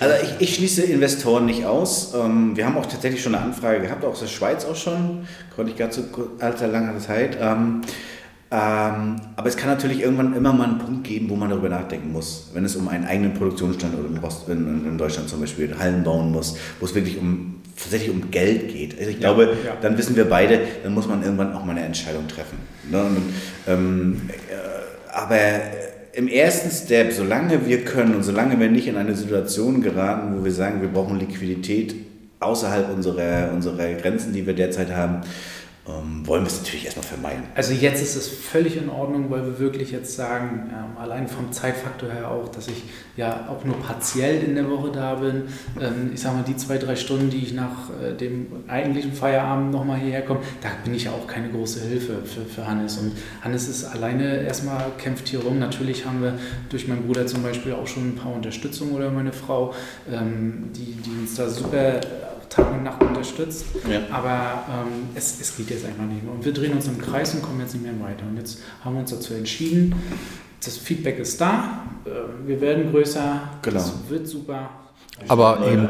Also ich, ich, schließe Investoren nicht aus. Ähm, wir haben auch tatsächlich schon eine Anfrage gehabt, auch aus der Schweiz auch schon. Konnte ich ganz so alter langer Zeit. Ähm, ähm, aber es kann natürlich irgendwann immer mal einen Punkt geben, wo man darüber nachdenken muss, wenn es um einen eigenen Produktionsstandort in, Deutschland zum Beispiel Hallen bauen muss, wo es wirklich um tatsächlich um Geld geht. Also ich glaube, ja. dann wissen wir beide, dann muss man irgendwann auch mal eine Entscheidung treffen. Ne? Äh, aber im ersten Step, solange wir können und solange wir nicht in eine Situation geraten, wo wir sagen, wir brauchen Liquidität außerhalb unserer, unserer Grenzen, die wir derzeit haben, ähm, wollen wir es natürlich erstmal vermeiden. Also jetzt ist es völlig in Ordnung, weil wir wirklich jetzt sagen, ähm, allein vom Zeitfaktor her auch, dass ich ja auch nur partiell in der Woche da bin. Ähm, ich sage mal, die zwei, drei Stunden, die ich nach äh, dem eigentlichen Feierabend nochmal hierher komme, da bin ich ja auch keine große Hilfe für, für Hannes. Und Hannes ist alleine erstmal, kämpft hier rum. Natürlich haben wir durch meinen Bruder zum Beispiel auch schon ein paar Unterstützung oder meine Frau, ähm, die, die uns da super Tag und Nacht unterstützt. Ja. Aber ähm, es, es geht jetzt einfach nicht mehr. Und wir drehen uns im Kreis und kommen jetzt nicht mehr weiter. Und jetzt haben wir uns dazu entschieden, das Feedback ist da, äh, wir werden größer, genau. es wird super. Aber eben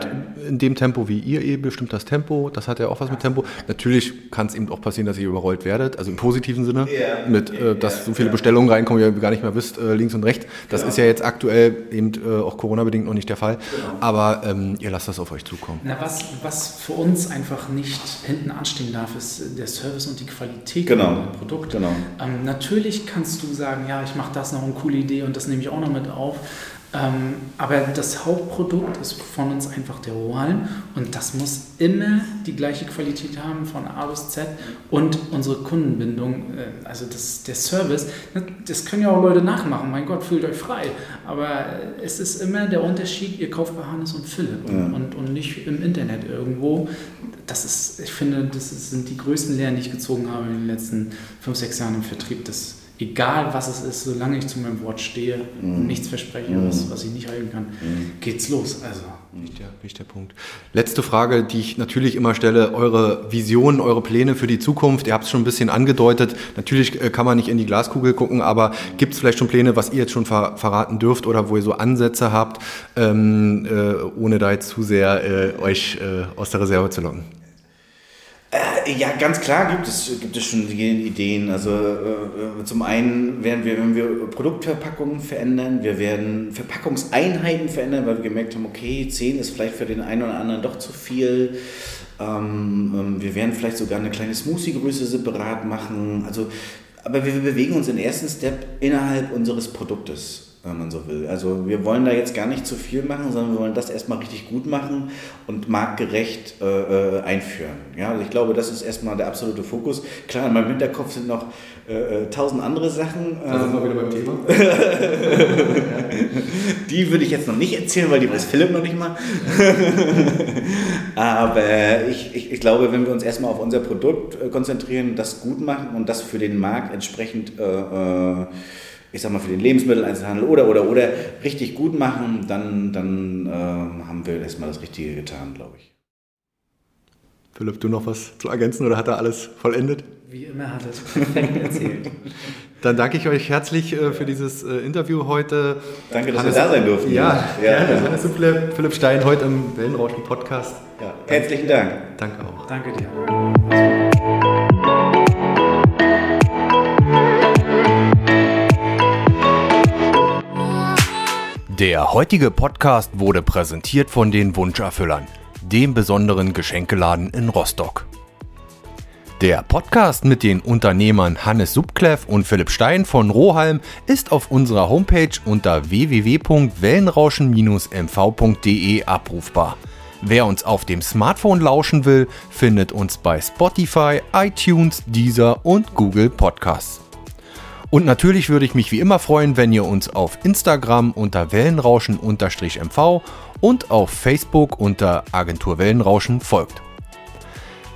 in dem Tempo, wie ihr eben bestimmt das Tempo, das hat ja auch was mit Tempo. Natürlich kann es eben auch passieren, dass ihr überrollt werdet, also im positiven Sinne, Ja. mit, äh, dass so viele Bestellungen reinkommen, ihr gar nicht mehr wisst, äh, links und rechts. Das ist ja jetzt aktuell eben äh, auch Corona-bedingt noch nicht der Fall. Aber ähm, ihr lasst das auf euch zukommen. Na, was, was für uns einfach nicht hinten anstehen darf, ist der Service und die Qualität Genau. von dem Produkt. Genau. Ähm, natürlich kannst du sagen, ja, ich mache das noch eine coole Idee und das nehme ich auch noch mit auf. Ähm, aber das Hauptprodukt ist von uns einfach der Rohhalm und das muss immer die gleiche Qualität haben von A bis Z und unsere Kundenbindung, äh, also das, der Service, ne, das können ja auch Leute nachmachen, mein Gott, fühlt euch frei. Aber äh, es ist immer der Unterschied, ihr kauft bei Hannes und Philipp und, und, und nicht im Internet irgendwo. Das ist, ich finde, das sind die größten Lehren, die ich gezogen habe in den letzten fünf, sechs Jahren im Vertrieb. Das, egal was es ist, solange ich zu meinem Wort stehe und nichts verspreche, was, was ich nicht halten kann, geht's los. Also. Wichtiger, wichtiger Punkt. Letzte Frage, die ich natürlich immer stelle, eure Visionen, eure Pläne für die Zukunft. Ihr habt es schon ein bisschen angedeutet. Natürlich äh, kann man nicht in die Glaskugel gucken, aber gibt es vielleicht schon Pläne, was ihr jetzt schon ver verraten dürft oder wo ihr so Ansätze habt, ähm, äh, ohne da jetzt zu sehr äh, euch äh, aus der Reserve zu locken? Äh, Ja, ganz klar gibt es, gibt es schon Ideen. Also äh, zum einen werden wir, wenn wir Produktverpackungen verändern, wir werden Verpackungseinheiten verändern, weil wir gemerkt haben, okay, 10 ist vielleicht für den einen oder anderen doch zu viel. Ähm, ähm, wir werden vielleicht sogar eine kleine Smoothie-Größe separat machen. Also, aber wir bewegen uns im ersten Step innerhalb unseres Produktes wenn man so will. Also wir wollen da jetzt gar nicht zu viel machen, sondern wir wollen das erstmal richtig gut machen und marktgerecht äh, äh, einführen. Ja, also ich glaube, das ist erstmal der absolute Fokus. Klar, in meinem Hinterkopf sind noch äh, äh, tausend andere Sachen. Da sind wir wieder beim Thema. Die würde ich jetzt noch nicht erzählen, weil die weiß Philipp noch nicht mal. Aber ich, ich, ich glaube, wenn wir uns erstmal auf unser Produkt äh, konzentrieren, das gut machen und das für den Markt entsprechend, äh, äh, ich sag mal, für den Lebensmitteleinzelhandel oder, oder, oder richtig gut machen, dann, dann äh, haben wir erstmal das Richtige getan, glaube ich. Philipp, du noch was zu ergänzen oder hat er alles vollendet? Wie immer hat er es perfekt erzählt. Dann danke ich euch herzlich äh, für dieses äh, Interview heute. Danke, dass Hannes- wir da sein durften. Ja, ja. gerne. Hannes und Philipp, Philipp Stein heute im Wellenrauschen Podcast. ja. Herzlichen Dank. Danke auch. Danke dir. Der heutige Podcast wurde präsentiert von den Wunscherfüllern, dem besonderen Geschenkeladen in Rostock. Der Podcast mit den Unternehmern Hannes Subkleff und Philipp Stein von Rohalm ist auf unserer Homepage unter www.wellenrauschen-mv.de abrufbar. Wer uns auf dem Smartphone lauschen will, findet uns bei Spotify, iTunes, Deezer und Google Podcasts. Und natürlich würde ich mich wie immer freuen, wenn ihr uns auf Instagram unter Wellenrauschen-MV und auf Facebook unter Agentur Wellenrauschen folgt.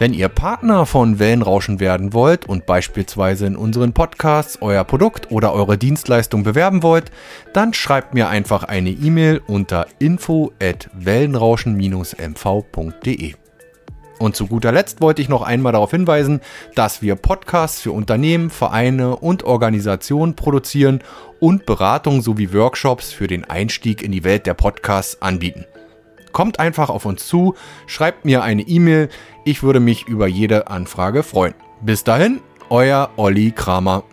Wenn ihr Partner von Wellenrauschen werden wollt und beispielsweise in unseren Podcasts euer Produkt oder eure Dienstleistung bewerben wollt, dann schreibt mir einfach eine E-Mail unter info at wellenrauschen-mv.de. Und zu guter Letzt wollte ich noch einmal darauf hinweisen, dass wir Podcasts für Unternehmen, Vereine und Organisationen produzieren und Beratung sowie Workshops für den Einstieg in die Welt der Podcasts anbieten. Kommt einfach auf uns zu, schreibt mir eine E-Mail, ich würde mich über jede Anfrage freuen. Bis dahin, euer Olli Kramer.